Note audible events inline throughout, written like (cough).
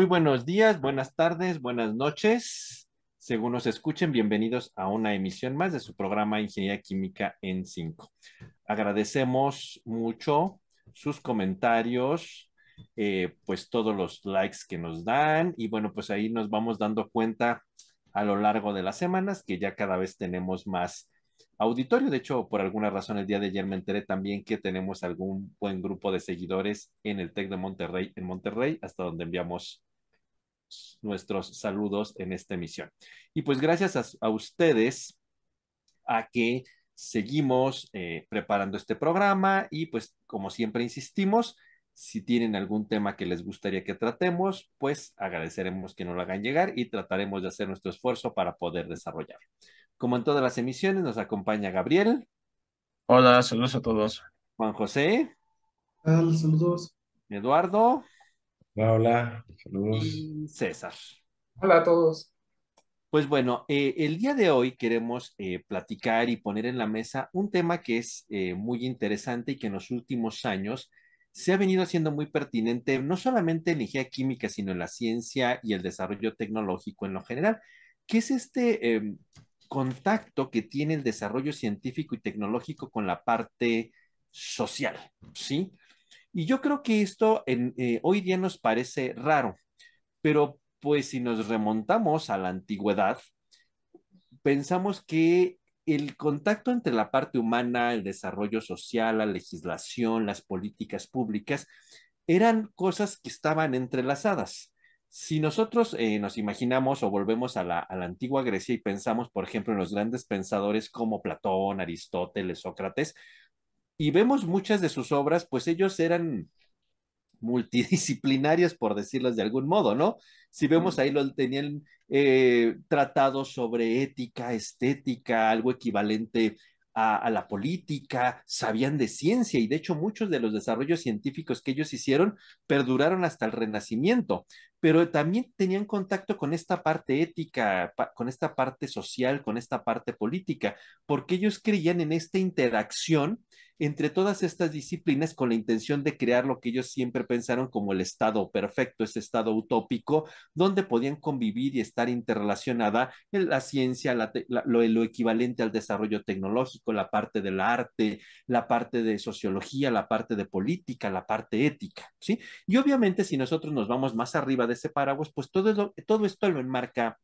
Muy buenos días, buenas tardes, buenas noches. Según nos escuchen, bienvenidos a una emisión más de su programa Ingeniería Química en 5. Agradecemos mucho sus comentarios, eh, pues todos los likes que nos dan y bueno, pues ahí nos vamos dando cuenta a lo largo de las semanas que ya cada vez tenemos más auditorio. De hecho, por alguna razón el día de ayer me enteré también que tenemos algún buen grupo de seguidores en el TEC de Monterrey, en Monterrey, hasta donde enviamos nuestros saludos en esta emisión. Y pues gracias a, a ustedes a que seguimos eh, preparando este programa y pues como siempre insistimos, si tienen algún tema que les gustaría que tratemos, pues agradeceremos que nos lo hagan llegar y trataremos de hacer nuestro esfuerzo para poder desarrollar. Como en todas las emisiones, nos acompaña Gabriel. Hola, saludos a todos. Juan José. Hola, saludos. Eduardo. Hola, hola, saludos. Y César. Hola a todos. Pues bueno, eh, el día de hoy queremos eh, platicar y poner en la mesa un tema que es eh, muy interesante y que en los últimos años se ha venido haciendo muy pertinente, no solamente en ingeniería química, sino en la ciencia y el desarrollo tecnológico en lo general, que es este em, contacto que tiene el desarrollo científico y tecnológico con la parte social, ¿sí? Y yo creo que esto eh, hoy día nos parece raro, pero pues si nos remontamos a la antigüedad, pensamos que el contacto entre la parte humana, el desarrollo social, la legislación, las políticas públicas, eran cosas que estaban entrelazadas. Si nosotros eh, nos imaginamos o volvemos a la, a la, antigua Grecia y pensamos, por ejemplo, en los grandes pensadores como Platón, Aristóteles, Sócrates, y vemos muchas de sus obras, pues ellos eran multidisciplinarias, por decirlas de algún modo, ¿no? Si vemos ahí, lo tenían eh, tratados sobre ética, estética, algo equivalente a, a, la política, sabían de ciencia y de hecho muchos de los desarrollos científicos que ellos hicieron perduraron hasta el Renacimiento, pero también tenían contacto con esta parte ética, con esta parte social, con esta parte política, porque ellos creían en esta interacción entre todas estas disciplinas con la intención de crear lo que ellos siempre pensaron como el estado perfecto, ese estado utópico, donde podían convivir y estar interrelacionada la ciencia, la, lo, equivalente al desarrollo tecnológico, la parte del arte, la parte de sociología, la parte de política, la parte ética, ¿sí? Y obviamente si nosotros nos vamos más arriba de ese paraguas, pues todo, todo esto lo enmarca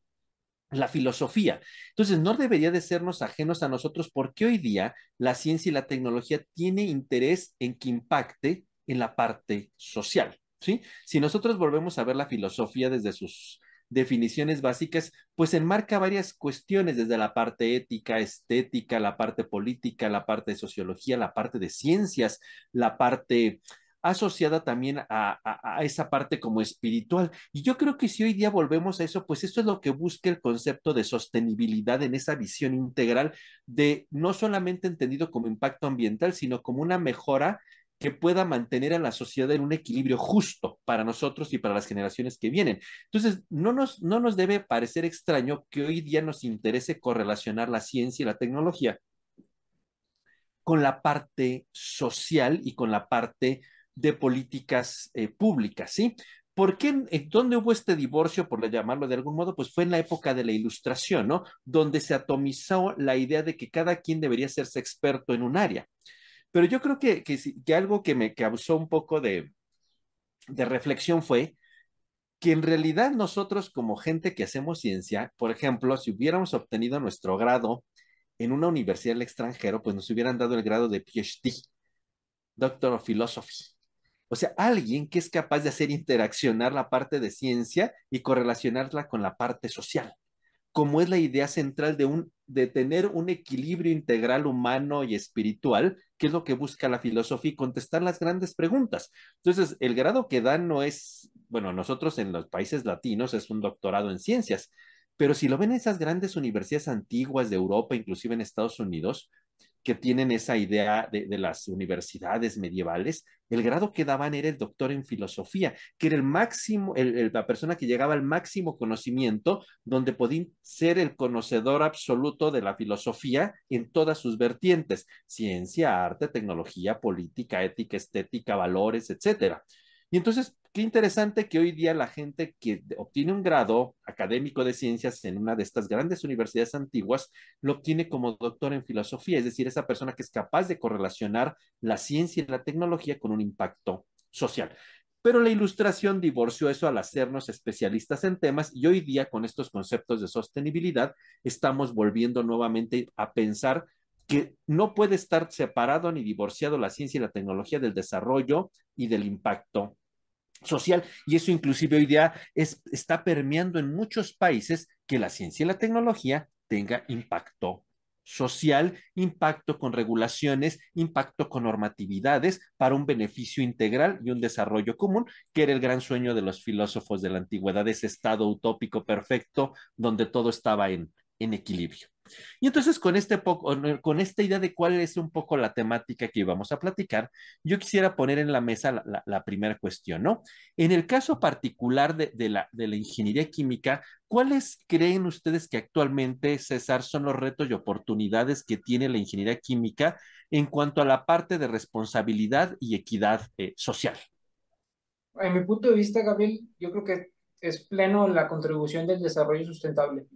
la filosofía. Entonces, no debería de sernos ajenos a nosotros porque hoy día la ciencia y la tecnología tiene interés en que impacte en la parte social, ¿sí? Si nosotros volvemos a ver la filosofía desde sus definiciones básicas, pues enmarca varias cuestiones desde la parte ética, estética, la parte política, la parte de sociología, la parte de ciencias, la parte asociada también a, a, esa parte como espiritual. Y yo creo que si hoy día volvemos a eso, pues eso es lo que busca el concepto de sostenibilidad en esa visión integral de no solamente entendido como impacto ambiental, sino como una mejora que pueda mantener a la sociedad en un equilibrio justo para nosotros y para las generaciones que vienen. Entonces, no nos, no nos debe parecer extraño que hoy día nos interese correlacionar la ciencia y la tecnología con la parte social y con la parte de políticas eh, públicas, ¿sí? ¿Por qué, en dónde hubo este divorcio, por llamarlo de algún modo? Pues fue en la época de la ilustración, ¿no? Donde se atomizó la idea de que cada quien debería serse experto en un área. Pero yo creo que, que, que algo que me causó un poco de, de reflexión fue que en realidad nosotros como gente que hacemos ciencia, por ejemplo, si hubiéramos obtenido nuestro grado en una universidad del extranjero, pues nos hubieran dado el grado de PhD, Doctor of Philosophy. O sea, alguien que es capaz de hacer interaccionar la parte de ciencia y correlacionarla con la parte social, como es la idea central de, un, de tener un equilibrio integral humano y espiritual, que es lo que busca la filosofía y contestar las grandes preguntas. Entonces, el grado que dan no es, bueno, nosotros en los países latinos es un doctorado en ciencias, pero si lo ven en esas grandes universidades antiguas de Europa, inclusive en Estados Unidos, que tienen esa idea de, las universidades medievales, el grado que daban era el doctor en filosofía, que era el máximo, la persona que llegaba al máximo conocimiento, donde podía ser el conocedor absoluto de la filosofía en todas sus vertientes, ciencia, arte, tecnología, política, ética, estética, valores, etcétera. Y entonces, qué interesante que hoy día la gente que obtiene un grado académico de ciencias en una de estas grandes universidades antiguas lo obtiene como doctor en filosofía, es decir, esa persona que es capaz de correlacionar la ciencia y la tecnología con un impacto social. Pero la ilustración divorció eso al hacernos especialistas en temas y hoy día con estos conceptos de sostenibilidad estamos volviendo nuevamente a pensar que no puede estar separado ni divorciado la ciencia y la tecnología del desarrollo y del impacto social. Y eso inclusive hoy día es, está permeando en muchos países que la ciencia y la tecnología tenga impacto social, impacto con regulaciones, impacto con normatividades para un beneficio integral y un desarrollo común, que era el gran sueño de los filósofos de la antigüedad, ese estado utópico perfecto donde todo estaba en, en equilibrio. Y entonces con, este con esta idea de cuál es un poco la temática que íbamos a platicar, yo quisiera poner en la mesa la, primera cuestión, ¿no? En el caso particular de, de, la, de la ingeniería química, ¿cuáles creen ustedes que actualmente, César, son los retos y oportunidades que tiene la ingeniería química en cuanto a la parte de responsabilidad y equidad eh, social? En mi punto de vista, Gabriel, yo creo que es pleno la contribución del desarrollo sustentable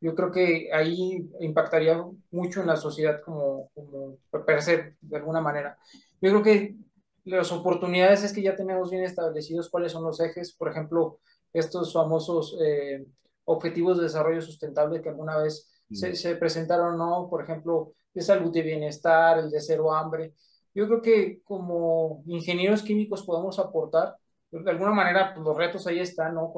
yo creo que ahí impactaría mucho en la sociedad como, como per se, de alguna manera. Yo creo que las oportunidades es que ya tenemos bien establecidos cuáles son los ejes, por ejemplo, estos famosos eh, objetivos de desarrollo sustentable que alguna vez mm. se, se, presentaron, ¿no? Por ejemplo, de salud y bienestar, el de cero hambre. Yo creo que como ingenieros químicos podemos aportar, de alguna manera, pues, los retos ahí están, ¿no?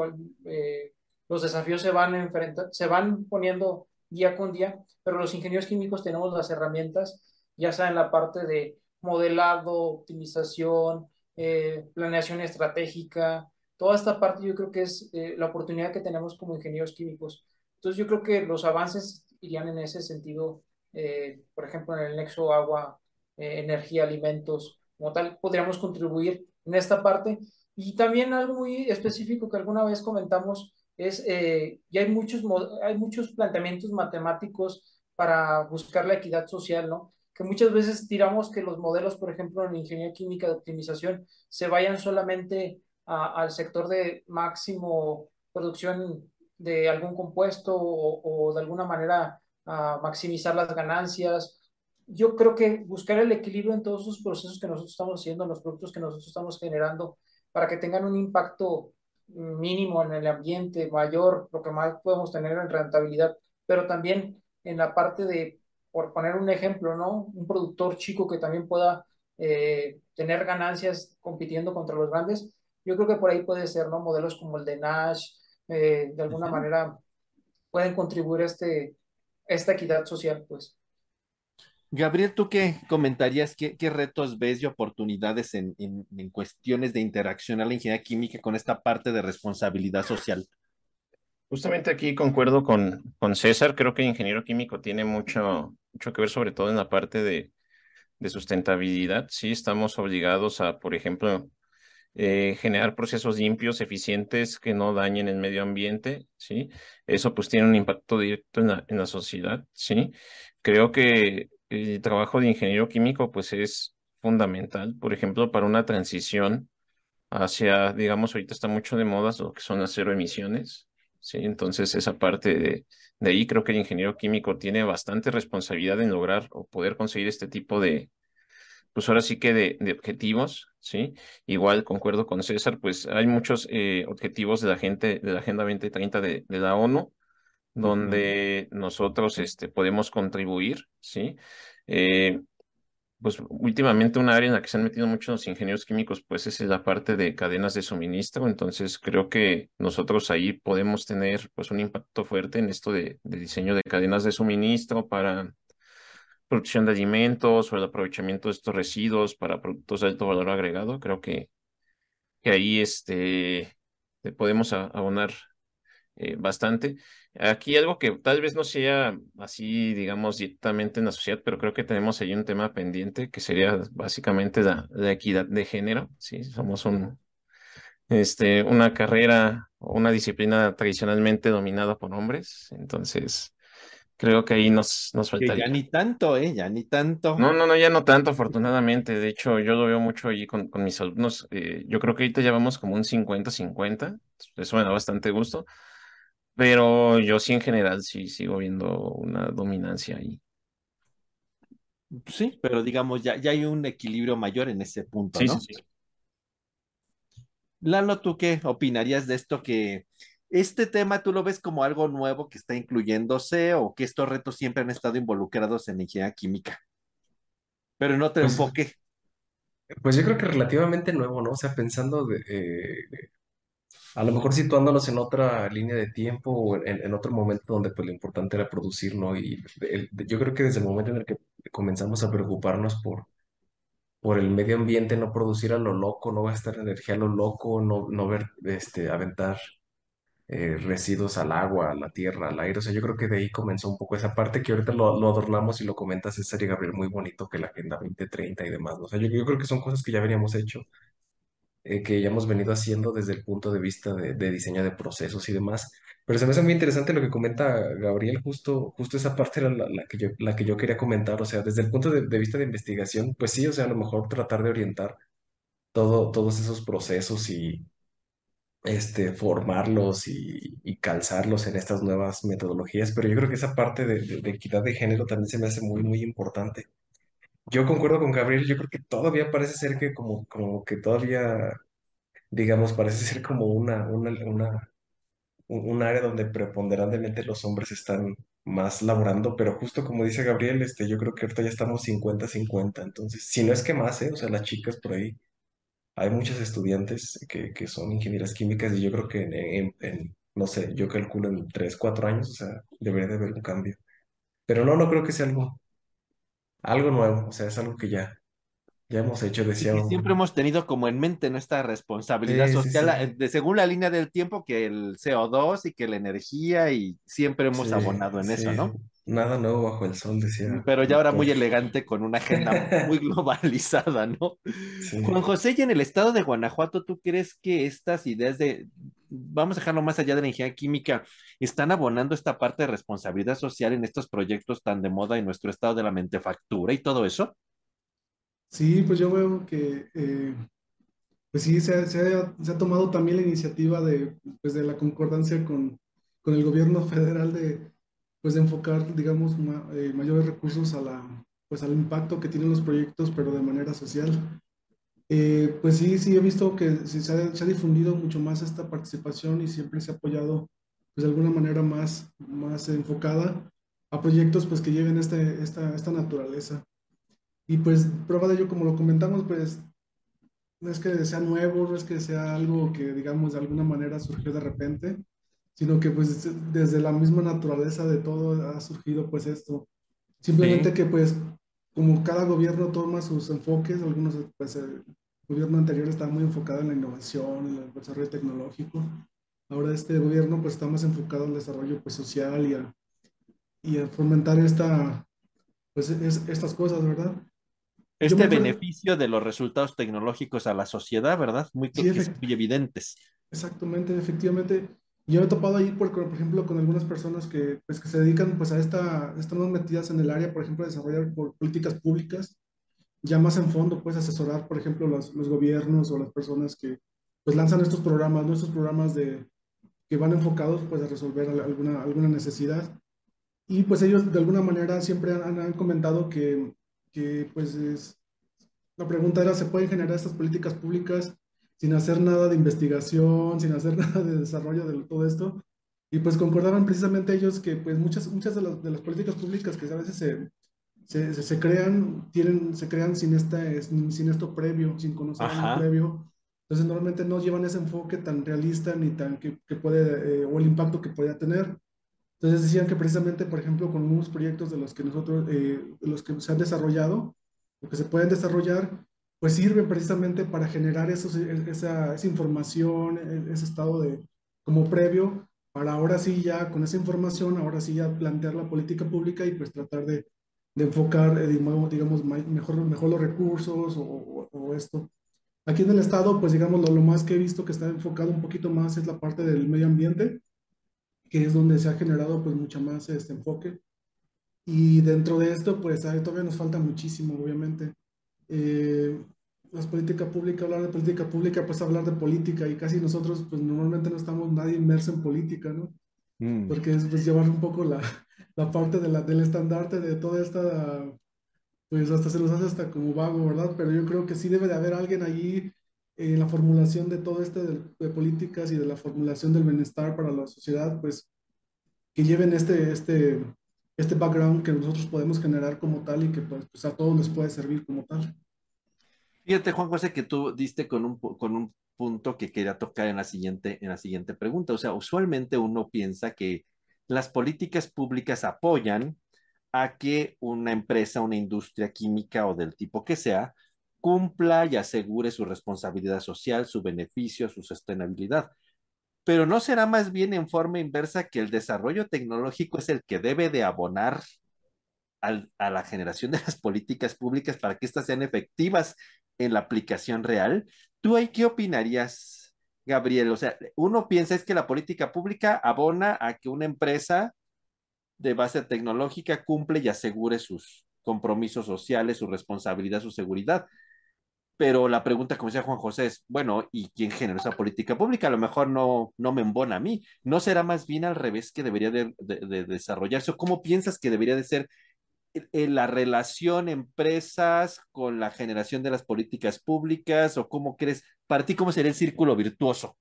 Eh, los desafíos se van, enfrentando, se van poniendo día con día, pero los ingenieros químicos tenemos las herramientas, ya sea en la parte de modelado, optimización, eh, planeación estratégica, toda esta parte yo creo que es eh, la oportunidad que tenemos como ingenieros químicos. Entonces yo creo que los avances irían en ese sentido, eh, por ejemplo, en el nexo agua, eh, energía, alimentos, como tal, podríamos contribuir en esta parte. Y también algo muy específico que alguna vez comentamos es, eh, ya hay muchos, hay muchos planteamientos matemáticos para buscar la equidad social, ¿no? Que muchas veces tiramos que los modelos, por ejemplo, en ingeniería química de optimización, se vayan solamente a, al sector de máximo producción de algún compuesto o, o de alguna manera a maximizar las ganancias. Yo creo que buscar el equilibrio en todos esos procesos que nosotros estamos haciendo, en los productos que nosotros estamos generando, para que tengan un impacto mínimo en el ambiente, mayor, lo que más podemos tener en rentabilidad, pero también en la parte de, por poner un ejemplo, ¿no? Un productor chico que también pueda eh, tener ganancias compitiendo contra los grandes, yo creo que por ahí puede ser, ¿no? Modelos como el de Nash, eh, de alguna manera pueden contribuir a, este, esta equidad social, pues. Gabriel, ¿tú qué comentarías? ¿Qué, qué retos ves y oportunidades en, en, cuestiones de interacción a la ingeniería química con esta parte de responsabilidad social? Justamente aquí concuerdo con, con César. Creo que el ingeniero químico tiene mucho, mucho que ver, sobre todo en la parte de, de sustentabilidad. Sí, estamos obligados a, por ejemplo, eh, generar procesos limpios, eficientes, que no dañen el medio ambiente, ¿sí? Eso pues tiene un impacto directo en la, en la sociedad, ¿sí? Creo que el trabajo de ingeniero químico pues es fundamental, por ejemplo, para una transición hacia, digamos, ahorita está mucho de moda lo que son las cero emisiones, ¿sí? Entonces esa parte de, de ahí creo que el ingeniero químico tiene bastante responsabilidad en lograr o poder conseguir este tipo de, pues ahora sí que de, de objetivos, ¿sí? Igual concuerdo con César, pues hay muchos eh, objetivos de la gente, de la Agenda 2030 de, de la ONU, donde nosotros este, podemos contribuir, ¿sí? Eh, pues últimamente una área en la que se han metido muchos los ingenieros químicos, pues es la parte de cadenas de suministro, entonces creo que nosotros ahí podemos tener pues un impacto fuerte en esto de, de diseño de cadenas de suministro para producción de alimentos o el aprovechamiento de estos residuos para productos de alto valor agregado, creo que, que ahí este, podemos abonar eh, bastante. Aquí algo que tal vez no sea así, digamos, directamente en la sociedad, pero creo que tenemos ahí un tema pendiente que sería básicamente la, la equidad de género. Sí, somos un, este, una carrera o una disciplina tradicionalmente dominada por hombres. Entonces, Creo que ahí nos, nos Que faltaría. ya ni tanto, ¿eh? Ya ni tanto. No, no, no, ya no tanto, afortunadamente. De hecho, yo lo veo mucho allí con, con mis alumnos. Eh, yo creo que ahorita ya vamos como un 50-50. Eso me da bastante gusto. Pero yo sí, en general, sí sigo viendo una dominancia ahí. Sí, pero digamos, ya, ya hay un equilibrio mayor en ese punto, Sí, ¿no? sí, sí. Lalo, ¿tú qué opinarías de esto que este tema tú lo ves como algo nuevo que está incluyéndose o que estos retos siempre han estado involucrados en ingeniería química, pero en otro Pues, enfoque? pues yo creo que relativamente nuevo, ¿no? O sea, pensando de, eh, a lo mejor situándonos en otra línea de tiempo o en, otro momento donde pues lo importante era producir, ¿no? Y el- yo creo que desde el momento en el que comenzamos a preocuparnos por, por el medio ambiente, no producir a lo loco, no gastar energía a lo loco, no, no ver, este, aventar eh, residuos al agua, a la tierra, al aire. O sea, yo creo que de ahí comenzó un poco esa parte que ahorita lo, adornamos y lo comenta César y Gabriel muy bonito, que la Agenda 2030 y demás. O sea, yo, yo creo que son cosas que ya habíamos hecho, eh, que ya hemos venido haciendo desde el punto de vista de, diseño de procesos y demás. Pero se me hace muy interesante lo que comenta Gabriel, justo, justo esa parte la, que yo, la que yo quería comentar. O sea, desde el punto de, vista de investigación, pues sí, o sea, a lo mejor tratar de orientar todo, todos esos procesos y este, formarlos y, calzarlos en estas nuevas metodologías, pero yo creo que esa parte de- de equidad de género también se me hace muy, muy importante. Yo concuerdo con Gabriel, yo creo que todavía parece ser que como, como que todavía, digamos, parece ser como una, una, una, un área donde preponderantemente los hombres están más laborando, pero justo como dice Gabriel, este, yo creo que ahorita ya estamos cincuenta cincuenta entonces, si no es que más, ¿eh? O sea, las chicas por ahí hay muchos estudiantes que, que son ingenieras químicas y yo creo que en, en- en, no sé, yo calculo en 3 4 años, o sea, debería de haber un cambio. Pero no, no creo que sea algo, algo nuevo, o sea, es algo que ya, ya hemos hecho, Y decía que siempre hemos tenido como en mente nuestra responsabilidad Sí, social, sí, eh, de, según la línea del tiempo, que el CO2 y que la energía, y siempre hemos abonado en eso, ¿no? nada nuevo bajo el sol, decía Pero ya ahora muy elegante con una agenda (laughs) muy globalizada, ¿no? Juan José, y en el estado de Guanajuato, ¿tú crees que estas ideas de, vamos a dejarlo más allá de la ingeniería química, están abonando esta parte de responsabilidad social en estos proyectos tan de moda en nuestro estado de la mentefactura y todo eso? Sí, pues yo veo que, eh, pues sí, se ha, se ha- tomado también la iniciativa de, pues de la concordancia con, con el gobierno (laughs) federal de, pues de enfocar, digamos, eh, mayores recursos a la, pues al impacto que tienen los proyectos, pero de manera social. Eh, pues sí, sí he visto que sí se ha, se ha difundido mucho más esta participación y siempre se ha apoyado, pues de alguna manera más, más enfocada a proyectos, pues que lleven este, esta, esta naturaleza. Y pues prueba de ello, como lo comentamos, pues no es que sea nuevo, no es que sea algo que, digamos, de alguna manera surgió de repente, sino que pues desde la misma naturaleza de todo ha surgido pues esto. Simplemente Sí. que pues como cada gobierno toma sus enfoques, algunos pues gobierno anterior estaba muy enfocado en la innovación, en el desarrollo tecnológico. Ahora este gobierno pues está más enfocado al desarrollo pues social y a, y a fomentar esta, pues es- estas cosas, ¿verdad? Este beneficio de los resultados tecnológicos a la sociedad, ¿verdad? Muy, Sí, que son muy evidentes. Exactamente, efectivamente. Yo me he topado ahí, por, por ejemplo, con algunas personas que, pues, que se dedican pues, a esta, están más metidas en el área, por ejemplo, de desarrollar por- políticas públicas, ya más en fondo, pues asesorar, por ejemplo, los, los gobiernos o las personas que pues, lanzan estos programas, ¿no? Estos programas de, que van enfocados pues, a resolver al- alguna, alguna necesidad. Y pues ellos de alguna manera siempre han, han comentado que, que pues es, la pregunta era, ¿se pueden generar estas políticas públicas sin hacer nada de investigación, sin hacer (laughs) nada de desarrollo de todo esto? Y pues concordaban precisamente ellos que pues muchas, muchas de las, de las políticas públicas que a veces se, se, se- se crean, tienen, se crean sin, esta, sin, esto previo, sin conocer algo previo. Entonces normalmente no llevan ese enfoque tan realista ni tan que, que puede, eh, o el impacto que podría tener. Entonces decían que precisamente, por ejemplo, con unos proyectos de los que nosotros, eh, de los que se han desarrollado, o que se pueden desarrollar, pues sirven precisamente para generar esos, e- esa, esa información, e- ese estado de, como previo, para ahora sí ya, con esa información, ahora sí ya plantear la política pública y pues tratar de, de enfocar, eh, digamos, mejor, mejor los recursos o, o- o esto. Aquí en el estado, pues digamos, lo, lo más que he visto que está enfocado un poquito más es la parte del medio ambiente, que es donde se ha generado pues mucha más este enfoque. Y dentro de esto, pues ahí todavía nos falta muchísimo, obviamente. Eh, las políticas públicas, hablar de política pública, pues hablar de política y casi nosotros, pues normalmente no estamos nadie inmerso en política, ¿no? Mm. Porque es pues, llevar un poco la, la parte de la, del estandarte de toda esta, pues hasta se nos hace hasta como vago, ¿verdad? Pero yo creo que sí debe de haber alguien allí en la formulación de todo esto de, de políticas y de la formulación del bienestar para la sociedad, pues que lleven este, este, este background que nosotros podemos generar como tal y que pues, pues a todos les puede servir como tal. Fíjate, Juan José, que tú diste con un, con un punto que quería tocar en la siguiente, en la siguiente pregunta. O sea, usualmente uno piensa que las políticas públicas apoyan a que una empresa, una industria química o del tipo que sea, cumpla y asegure su responsabilidad social, su beneficio, su sostenibilidad. Pero no será más bien en forma inversa que el desarrollo tecnológico es el que debe de abonar a la generación de las políticas públicas para que éstas sean efectivas en la aplicación real. ¿Tú qué opinarías, Gabriel? O sea, uno piensa es que la política pública abona a que una empresa de base tecnológica cumple y asegure sus compromisos sociales, su responsabilidad, su seguridad. Pero la pregunta, como decía Juan José, es, bueno, ¿y quién generó esa política pública? A lo mejor no, no me embona a mí. ¿No será más bien al revés que debería de, de, de desarrollarse? ¿O cómo piensas que debería de ser en la relación empresas con la generación de las políticas públicas o cómo crees, para ti, cómo sería el círculo virtuoso?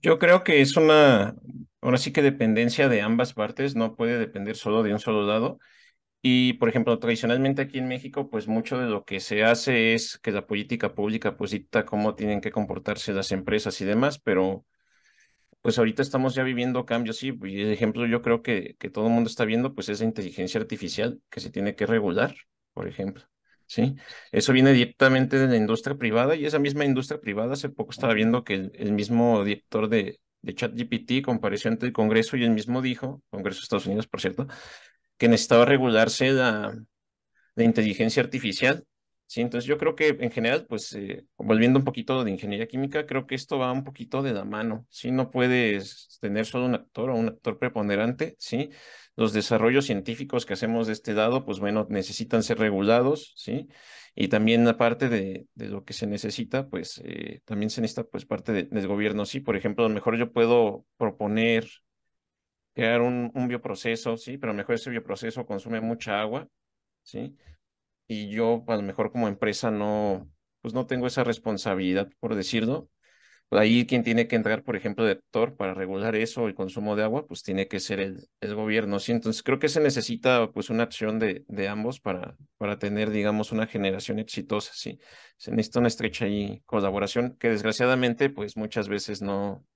Yo creo que es una, ahora sí que dependencia de ambas partes, no puede depender solo de un solo lado. Y, por ejemplo, tradicionalmente aquí en México, pues mucho de lo que se hace es que la política pública pues dicta cómo tienen que comportarse las empresas y demás, pero pues ahorita estamos ya viviendo cambios, sí, y el ejemplo yo creo que, que todo el mundo está viendo, pues es la inteligencia artificial que se tiene que regular, por ejemplo, ¿sí? Eso viene directamente de la industria privada y esa misma industria privada, hace poco estaba viendo que el, el mismo director de, de ChatGPT compareció ante el Congreso y él mismo dijo, Congreso de Estados Unidos, por cierto, que necesitaba regularse la, la inteligencia artificial Sí, entonces yo creo que en general, pues eh, volviendo un poquito de ingeniería química, creo que esto va un poquito de la mano, ¿sí? No puedes tener solo un actor o un actor preponderante, ¿sí? Los desarrollos científicos que hacemos de este lado, pues bueno, necesitan ser regulados, ¿sí? Y también aparte de, de lo que se necesita, pues eh, también se necesita pues parte de, del gobierno, ¿sí? Por ejemplo, a lo mejor yo puedo proponer crear un, un bioproceso, ¿sí? Pero a lo mejor ese bioproceso consume mucha agua, ¿sí? Y yo a lo mejor como empresa no, pues no tengo esa responsabilidad, por decirlo. Pues ahí quien tiene que entrar, por ejemplo, de actor para regular eso, el consumo de agua, pues tiene que ser el, el gobierno, ¿sí? Entonces creo que se necesita pues una acción de, de ambos para, para tener, digamos, una generación exitosa, ¿sí? Se necesita una estrecha ahí colaboración que desgraciadamente pues muchas veces no,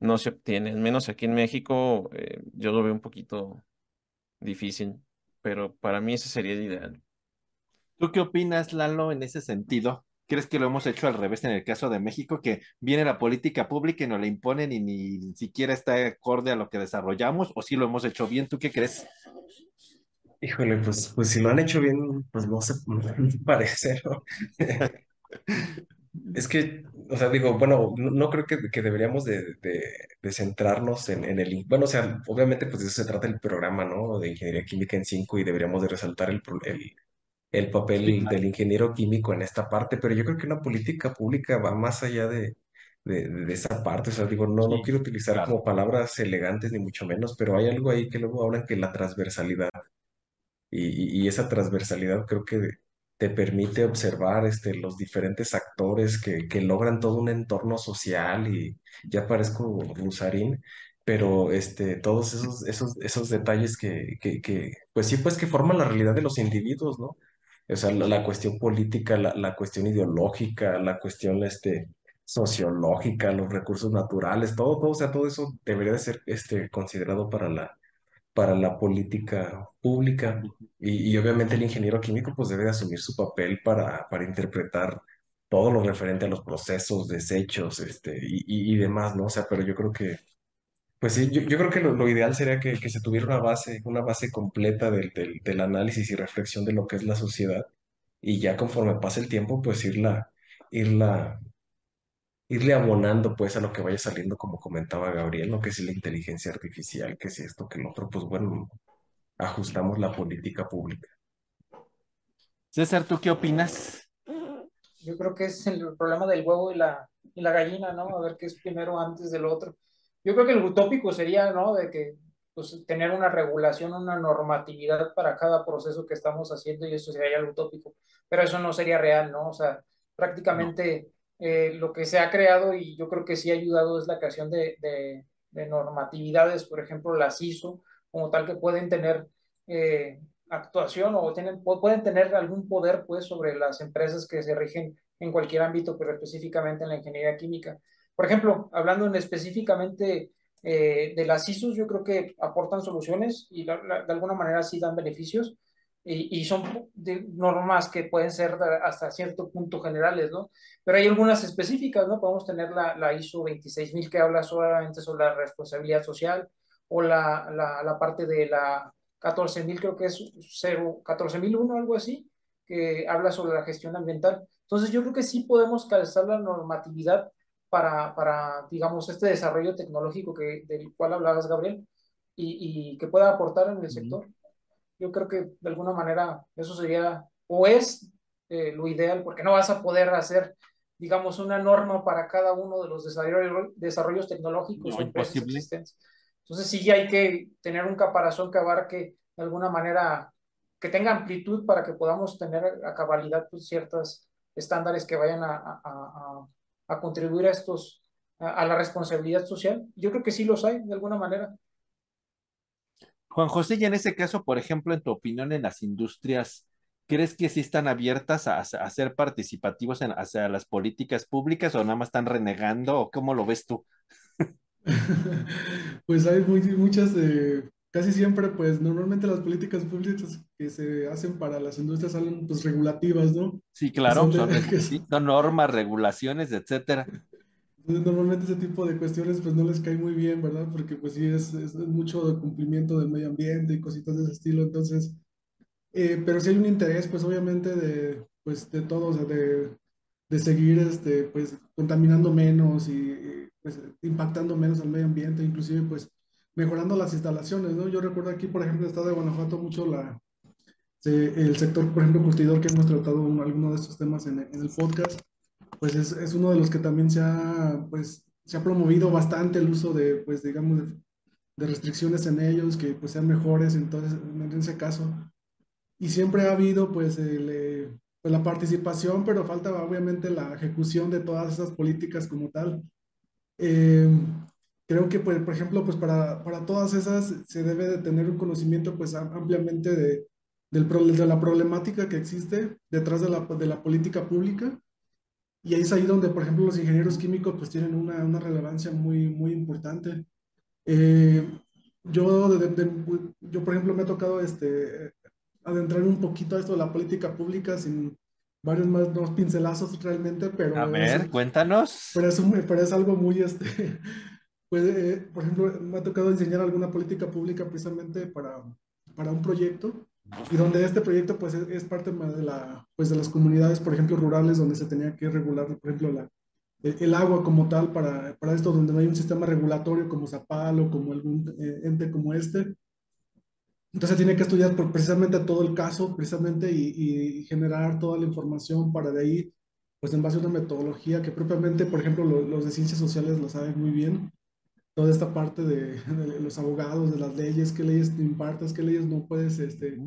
no se obtiene, al menos aquí en México eh, yo lo veo un poquito difícil, pero para mí ese sería el ideal. ¿Tú qué opinas, Lalo, en ese sentido? ¿Crees que lo hemos hecho al revés en el caso de México, que viene la política pública y nos la imponen y ni siquiera está acorde a lo que desarrollamos? ¿O sí lo hemos hecho bien? ¿Tú qué crees? Híjole, pues, pues si lo han hecho bien, pues no sé, (laughs) no parece, ¿no? (laughs) Es que, o sea, digo, bueno, no, no creo que, que deberíamos de, de- de centrarnos en, en el, bueno, o sea, obviamente pues de eso se trata el programa, ¿no? De ingeniería química en 5 y deberíamos de resaltar el, el, el papel del ingeniero químico en esta parte, pero yo creo que una política pública va más allá de, de, de esa parte, o sea, digo, no, no Sí, quiero utilizar claro. como palabras elegantes ni mucho menos, pero hay algo ahí que luego hablan que la transversalidad. Y, y- y esa transversalidad creo que te permite observar este, los diferentes actores que, que logran todo un entorno social y ya parezco Rusarín, pero este, todos esos, esos, esos detalles que, que, que, pues sí, pues que forman la realidad de los individuos, ¿no? O sea, la, la cuestión política, la, la cuestión ideológica, la cuestión este, sociológica, los recursos naturales, todo, todo, o sea, todo eso debería de ser este, considerado para la para la política pública. Y, y obviamente el ingeniero químico pues debe de asumir su papel para, para interpretar todo lo referente a los procesos, desechos, este, y, y, y demás, ¿no? O sea, pero yo creo que, pues sí, yo, yo creo que lo, lo ideal sería que, que se tuviera una base, una base completa del, del, del análisis y reflexión de lo que es la sociedad, y ya conforme pase el tiempo, pues irla, irla, irle abonando pues a lo que vaya saliendo, como comentaba Gabriel, ¿no? Que si la inteligencia artificial, que si esto, que lo otro, pues bueno, ajustamos la política pública. César, ¿tú qué opinas? Yo creo que es el problema del huevo y la, y la gallina, ¿no? A ver qué es primero antes del otro. Yo creo que el utópico sería, ¿no? De que pues, tener una regulación, una normatividad para cada proceso que estamos haciendo y eso sería el utópico. Pero eso no sería real, ¿no? O sea, prácticamente eh, lo que se ha creado y yo creo que sí ha ayudado es la creación de, de, de normatividades, por ejemplo, las ISO, como tal que pueden tener eh, actuación o tienen, pueden tener algún poder pues sobre las empresas que se rigen en cualquier ámbito, pero específicamente en la ingeniería química. Por ejemplo, hablando en específicamente eh, de las ISOs, yo creo que aportan soluciones y la, la, de alguna manera sí dan beneficios y, y son de normas que pueden ser hasta cierto punto generales, ¿no? Pero hay algunas específicas, ¿no? Podemos tener la, la ISO 26000 que habla solamente sobre la responsabilidad social o la, la parte de la 14.000, creo que es 0, 14.001, algo así, que habla sobre la gestión ambiental. Entonces yo creo que sí podemos calzar la normatividad para, para digamos, este desarrollo tecnológico que, del cual hablabas, Gabriel, y, y que pueda aportar en el sector. Yo creo que de alguna manera eso sería, o es eh, lo ideal, porque no vas a poder hacer, digamos, una norma para cada uno de los desarrollos, desarrollos tecnológicos No, o empresas existentes. Entonces sí hay que tener un caparazón que abarque de alguna manera, que tenga amplitud para que podamos tener a cabalidad pues, ciertos estándares que vayan a, a, a, a contribuir a estos, a, a, la responsabilidad social. Yo creo que sí los hay, de alguna manera. Juan José, y en ese caso, por ejemplo, en tu opinión en las industrias, ¿crees que sí están abiertas a, a ser participativos en, hacia las políticas públicas o nada más están renegando o cómo lo ves tú? (laughs) pues hay muy, muchas, eh, casi siempre, pues normalmente las políticas públicas que se hacen para las industrias salen pues regulativas, ¿no? Sí, claro, Son de- son, normas, regulaciones, etcétera. Normalmente ese tipo de cuestiones pues no les cae muy bien, ¿verdad? Porque pues sí es, es mucho de cumplimiento del medio ambiente y cositas de ese estilo. Entonces, eh, pero sí hay un interés pues obviamente de, pues, de todos, de, de seguir este, pues, contaminando menos y pues, impactando menos al medio ambiente, inclusive pues mejorando las instalaciones, ¿no? Yo recuerdo aquí, por ejemplo, el estado de Guanajuato mucho la, el sector, por ejemplo, curtidor, que hemos tratado un- alguno de estos temas en, en el podcast, pues es, es uno de los que también se ha, pues, se ha promovido bastante el uso de, pues, digamos, de, de restricciones en ellos, que pues sean mejores entonces, en ese caso. Y siempre ha habido, pues, el, eh, pues, la participación, pero falta obviamente la ejecución de todas esas políticas como tal. Eh, creo que, pues, por ejemplo, pues para, para todas esas se debe de tener un conocimiento pues am- ampliamente de, del, de la problemática que existe detrás de la, de la política pública. Y ahí es ahí donde, por ejemplo, los ingenieros químicos pues tienen una, una relevancia muy, muy importante. Eh, yo, de- de- yo, por ejemplo, me ha tocado este, adentrar un poquito a esto de la política pública sin varios más dos pincelazos realmente, pero A es- ver, cuéntanos. pero es, un- pero es algo muy, este, eh, por ejemplo, me ha tocado diseñar alguna política pública precisamente para, para un proyecto y donde este proyecto pues es, es parte de, la, pues, de las comunidades, por ejemplo, rurales, donde se tenía que regular, por ejemplo, la, el, el agua como tal para, para esto, donde no hay un sistema regulatorio como Zapal o como algún eh, ente como este. Entonces tiene que estudiar por precisamente todo el caso, precisamente, y, y generar toda la información para de ahí, pues en base a una metodología que propiamente, por ejemplo, lo- los de ciencias sociales lo saben muy bien, toda esta parte de, de los abogados, de las leyes, qué leyes te impartes, qué leyes no puedes, este,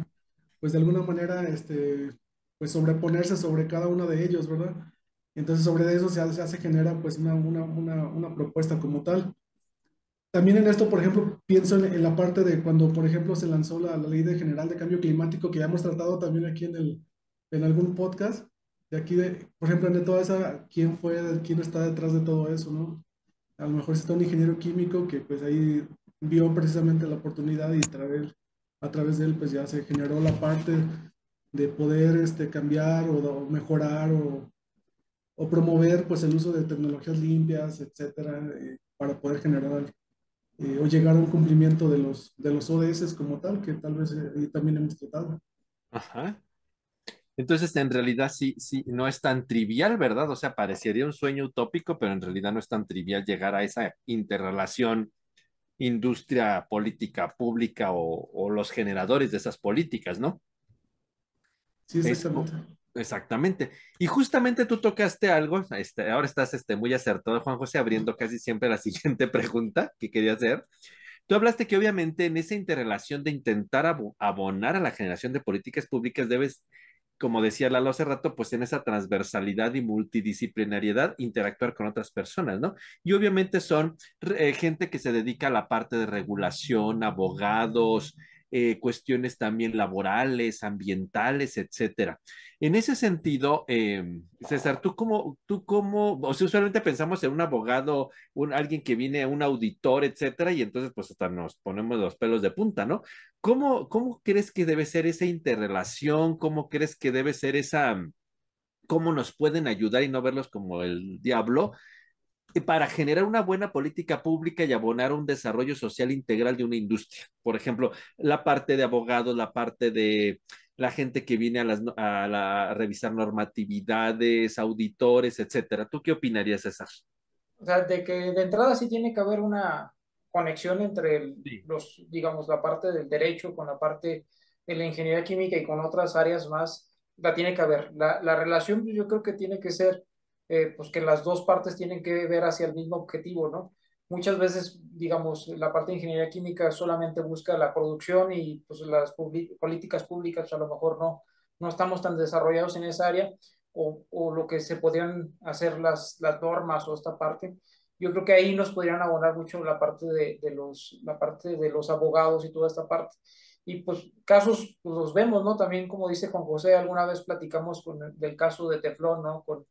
pues de alguna manera, este, pues sobreponerse sobre cada uno de ellos, ¿verdad? Entonces sobre eso se hace, se genera pues una, una, una, una propuesta como tal. También en esto, por ejemplo, pienso en, en la parte de cuando, por ejemplo, se lanzó la, la Ley de General de Cambio Climático, que ya hemos tratado también aquí en, el, en algún podcast, de aquí, de, por ejemplo, de toda esa, quién fue, quién está detrás de todo eso, ¿no? A lo mejor está un ingeniero químico que pues ahí vio precisamente la oportunidad y través, a través de él pues ya se generó la parte de poder este, cambiar o, o mejorar o, o promover pues el uso de tecnologías limpias, etcétera, eh, para poder generar eh, o llegar a un cumplimiento de los, de los ODS como tal, que tal vez eh, ahí también hemos tratado. Ajá. Entonces, en realidad sí, sí, no es tan trivial, ¿verdad? O sea, parecería un sueño utópico, pero en realidad no es tan trivial llegar a esa interrelación industria política pública o, o los generadores de esas políticas, ¿no? Sí, Es- exactamente. Exactamente. Y justamente tú tocaste algo, este, ahora estás este, muy acertado, Juan José, abriendo casi siempre la (laughs) siguiente pregunta que quería hacer. Tú hablaste que obviamente en esa interrelación de intentar abo- abonar a la generación de políticas públicas debes, como decía Lalo hace rato, pues en esa transversalidad y multidisciplinariedad interactuar con otras personas, ¿no? Y obviamente son eh, gente que se dedica a la parte de regulación, abogados, eh, cuestiones también laborales, ambientales, etcétera. En ese sentido, eh, César, ¿tú cómo, tú cómo, o sea, usualmente pensamos en un abogado, alguien que viene, un auditor, etcétera, y entonces pues hasta nos ponemos los pelos de punta, ¿no? ¿Cómo, cómo crees que debe ser esa interrelación? ¿Cómo crees que debe ser esa, cómo nos pueden ayudar y no verlos como el diablo? Para generar una buena política pública y abonar un desarrollo social integral de una industria. Por ejemplo, la parte de abogados, la parte de la gente que viene a, las, a, la- a revisar normatividades, auditores, etcétera. ¿Tú qué opinarías, César? O sea, de que de entrada sí tiene que haber una conexión entre el- Sí. los, digamos, la parte del derecho con la parte de la ingeniería química y con otras áreas más, la tiene que haber. La, la relación pues, yo creo que tiene que ser, eh, pues que las dos partes tienen que ver hacia el mismo objetivo, ¿no? Muchas veces, digamos, la parte de ingeniería química solamente busca la producción y pues las políticas públicas a lo mejor no, no estamos tan desarrollados en esa área o, o lo que se podrían hacer las, las normas o esta parte. Yo creo que ahí nos podrían abonar mucho la parte de, de los, la parte de los abogados y toda esta parte. Y pues casos pues, los vemos, ¿no? También como dice Juan José, alguna vez platicamos con el, del caso de Teflón, ¿no? Con,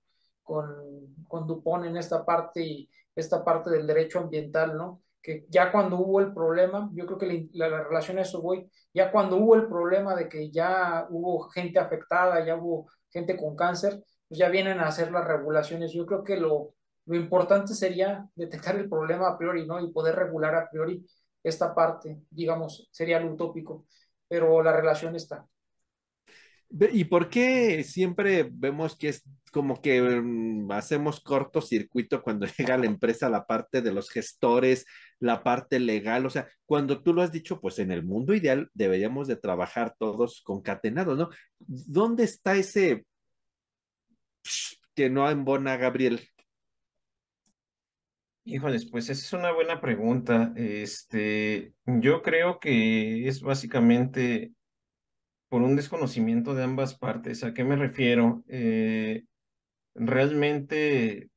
con, con Dupont en esta parte y esta parte del derecho ambiental, ¿no? Que ya cuando hubo el problema, yo creo que la, la relación a eso voy, ya cuando hubo el problema de que ya hubo gente afectada, ya hubo gente con cáncer, pues ya vienen a hacer las regulaciones. Yo creo que lo, lo importante sería detectar el problema a priori, ¿no? Y poder regular a priori esta parte, digamos, sería lo utópico, pero la relación está. ¿Y por qué siempre vemos que es como que mm, hacemos cortocircuito cuando (laughs) llega a la empresa la parte de los gestores, la parte legal? O sea, cuando tú lo has dicho, pues en el mundo ideal deberíamos de trabajar todos concatenados, ¿no? ¿Dónde está ese que no embona Gabriel? Híjoles, pues esa es una buena pregunta. Este, yo creo que es básicamente por un desconocimiento de ambas partes. ¿A qué me refiero? Eh, realmente,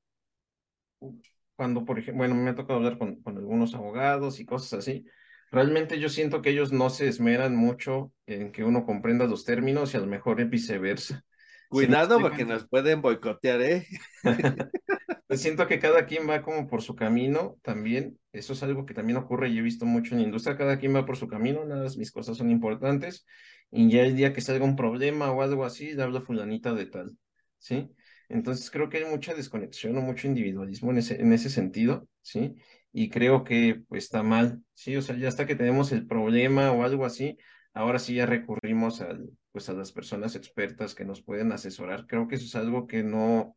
cuando, por ejemplo, bueno, me ha tocado hablar con, con algunos abogados y cosas así, realmente yo siento que ellos no se esmeran mucho en que uno comprenda los términos y a lo mejor viceversa. (laughs) ¿Sí me Cuidado porque nos pueden boicotear, ¿eh? (laughs) Pues siento que cada quien va como por su camino también. Eso es algo que también ocurre y he visto mucho en la industria. Cada quien va por su camino, nada mis cosas son importantes. Y ya el día que salga un problema o algo así, le hablo fulanita de tal. ¿Sí? Entonces creo que hay mucha desconexión o mucho individualismo en ese, en ese sentido. ¿Sí? Y creo que pues está mal. ¿Sí? O sea, ya hasta que tenemos el problema o algo así, ahora sí ya recurrimos al, pues a las personas expertas que nos pueden asesorar. Creo que eso es algo que no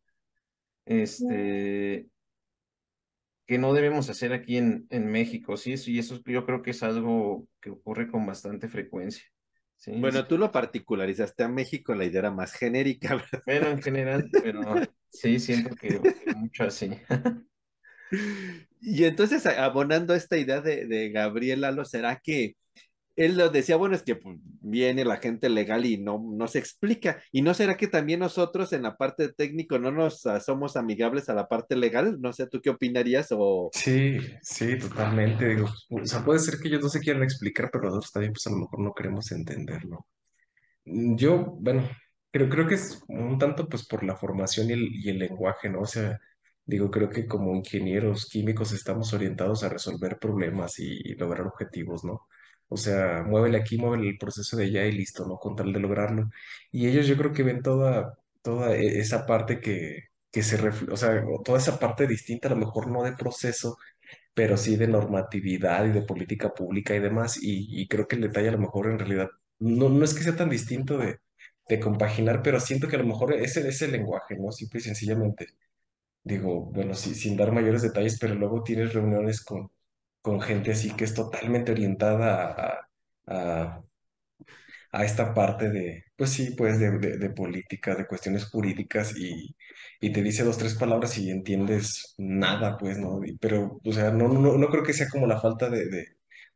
este, que no debemos hacer aquí en, en México, ¿sí? Y eso yo creo que es algo que ocurre con bastante frecuencia, ¿sí? Bueno, tú lo particularizaste a México, la idea era más genérica, (laughs) ¿verdad? Bueno, en general, pero sí, siento que, mucho así. (laughs) Y entonces, abonando esta idea de, de Gabriel Lalo, ¿será que él lo decía, bueno, es que pues, viene la gente legal y no, no se explica. ¿Y no será que también nosotros en la parte técnico no nos uh, somos amigables a la parte legal? No sé, ¿tú qué opinarías? O... Sí, sí, totalmente. Digo, o sea, puede ser que ellos no se quieran explicar, pero nosotros también, pues a lo mejor no queremos entenderlo. Mm, Yo, bueno, creo, creo que es un tanto pues por la formación y el, y el lenguaje, ¿no? O sea, digo, creo que como ingenieros químicos estamos orientados a resolver problemas y lograr objetivos, ¿no? O sea, muévele aquí, muévele el proceso de allá y listo, ¿no? Con tal de lograrlo. Y ellos yo creo que ven toda, toda e- esa parte que, que se refleja, o sea, toda esa parte distinta, a lo mejor no de proceso, pero sí de normatividad y de política pública y demás. Y, creo que el detalle a lo mejor en realidad no, no es que sea tan distinto de, de compaginar, pero siento que a lo mejor ese es el lenguaje, ¿no? Simple y sencillamente. Digo, bueno, sí, sin dar mayores detalles, pero luego tienes reuniones con, con gente así que es totalmente orientada a, esta parte de, pues sí, pues de, de, política, de cuestiones jurídicas y, te dice dos, tres palabras y entiendes nada, pues, ¿no? Pero, o sea, no, no, no creo que sea como la falta de,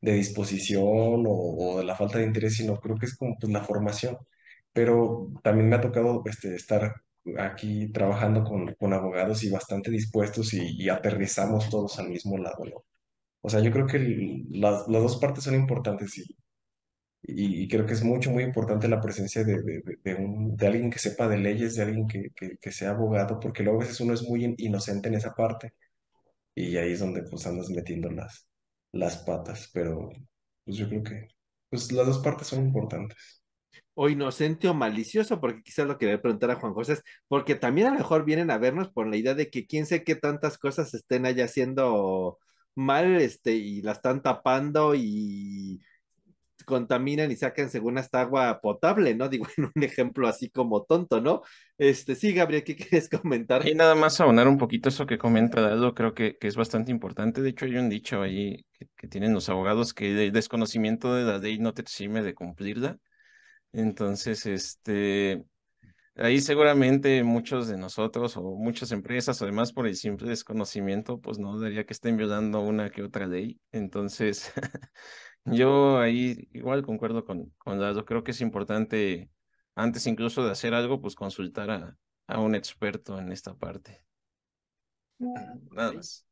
disposición o, la falta de interés, sino creo que es como pues la formación. Pero también me ha tocado este, estar aquí trabajando con, con abogados y bastante dispuestos y, y aterrizamos todos al mismo lado, ¿no? O sea, yo creo que las, las dos partes son importantes y, y creo que es mucho, muy importante la presencia de, de, de- un, de alguien que sepa de leyes, de alguien que, que, que sea abogado, porque luego a veces uno es muy in- inocente en esa parte y ahí es donde pues andas metiendo las, las patas, pero pues yo creo que pues las dos partes son importantes. o inocente o malicioso, porque quizás lo que voy a preguntar a Juan José es, porque también a lo mejor vienen a vernos por la idea de que quién sé qué tantas cosas estén allá haciendo mal, este, y la están tapando y contaminan y sacan según hasta agua potable, ¿no? (laughs) Digo, en un ejemplo así como tonto, ¿no? Este, sí, Gabriel, ¿qué (laughs) quieres comentar? Y nada más abonar un poquito eso que comenta Dado, creo que, que es bastante importante. De hecho, hay un dicho ahí que, que tienen los abogados que el desconocimiento de la ley no te exime de cumplirla. Entonces, este, ahí seguramente muchos de nosotros o muchas empresas, además por el simple desconocimiento, pues no daría que estén violando una que otra ley. Entonces, (laughs) yo ahí igual concuerdo con, con Dado. Creo que es importante, antes incluso de hacer algo, pues consultar a, a un experto en esta parte. Nada más.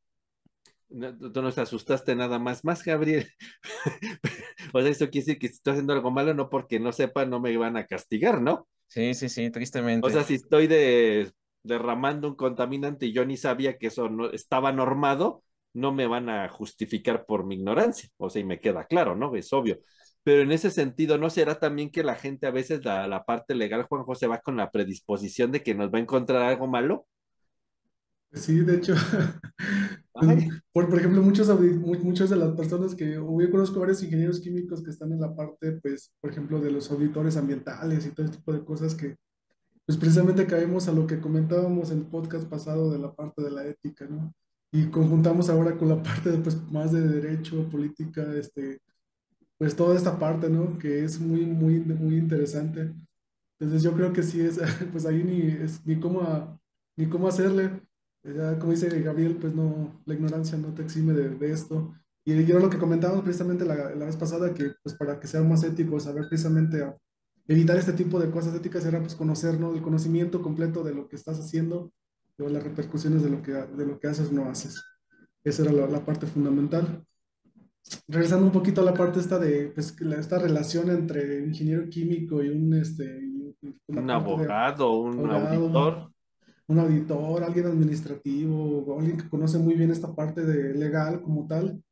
No, tú nos asustaste nada más, más Gabriel. (laughs) o sea, eso quiere decir que si estoy haciendo algo malo, no porque no sepa, no me van a castigar, ¿no? Sí, sí, sí, tristemente. O sea, si estoy de, derramando un contaminante y yo ni sabía que eso no estaba normado, no me van a justificar por mi ignorancia. O sea, y me queda claro, ¿no? Es obvio. Pero en ese sentido, ¿no será también que la gente a veces, la, la parte legal, Juan José, va con la predisposición de que nos va a encontrar algo malo? Sí, de hecho, (laughs) pues, por, por ejemplo, muchos, muchas de las personas que, o yo conozco varios ingenieros químicos que están en la parte, pues, por ejemplo, de los auditores ambientales y todo este tipo de cosas que, pues, precisamente caemos a lo que comentábamos en el podcast pasado de la parte de la ética, ¿no? Y conjuntamos ahora con la (laughs) parte de, pues, más de derecho, política, este, pues, toda esta parte, ¿no? Que es muy, muy, muy interesante. Entonces yo creo que sí es, (laughs) pues ahí ni, es, ni cómo, a- ni cómo hacerle. Ya, como dice Gabriel, pues no, la ignorancia no te exime de, de esto. Y yo lo que comentábamos precisamente la, la vez pasada, que pues para que sean más éticos, saber precisamente a- evitar este tipo de cosas éticas era pues conocer, ¿no? El conocimiento completo de lo que estás haciendo o las repercusiones de lo que, de lo que haces o no haces. Esa era la, la parte fundamental regresando un poquito a la parte esta de pues, la- esta relación entre ingeniero químico y un, este, un parte de abogado, un abogado, auditor. Un auditor, alguien administrativo, alguien que conoce muy bien esta parte de legal como tal,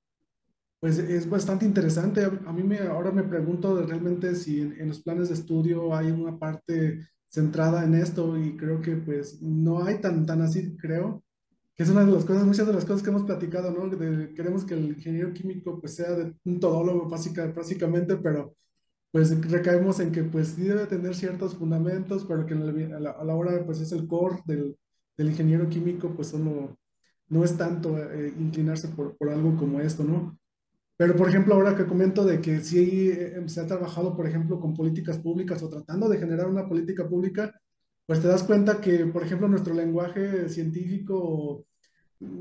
pues es bastante interesante. A, mí me, ahora me pregunto realmente si en, en los planes de estudio hay una parte centrada en esto y creo que pues no hay tan, tan así, creo que es una de las cosas, muchas de las cosas que hemos platicado, ¿no? De- queremos que el ingeniero químico pues sea de un todólogo básica, básicamente, pero pues recaemos en que pues sí debe tener ciertos fundamentos, pero que a la, a la hora pues es el core del, del ingeniero químico, pues solo no es tanto eh, inclinarse por, por algo como esto, ¿no? Pero, por ejemplo, ahora que comento de que sí eh, se ha trabajado, por ejemplo, con políticas públicas o tratando de generar una política pública, pues te das cuenta que, por ejemplo, nuestro lenguaje científico mm,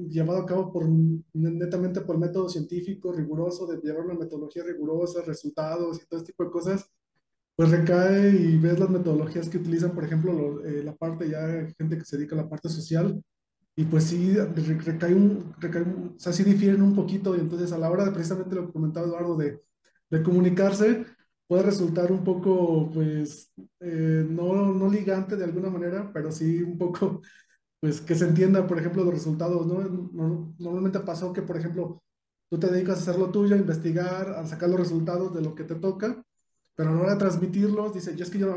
llevado a cabo por netamente por método científico riguroso, de llevar una metodología rigurosa, resultados y todo este tipo de cosas, pues recae y ves las metodologías que utilizan, por ejemplo, lo- eh, la parte ya, gente que se dedica a la parte social, y pues sí, re- recae un, recae un- o sea, sí difieren un poquito, y entonces a la hora de precisamente lo que comentaba Eduardo, de, de comunicarse, puede resultar un poco, pues, eh, no, no ligante de alguna manera, pero sí un poco, pues, que se entienda, por ejemplo, los resultados, ¿no? No- Normalmente pasó que, por ejemplo, tú te dedicas a hacer lo tuyo, a investigar, a sacar los resultados de lo que te toca, pero a hora de transmitirlos, dice, yo es que yo a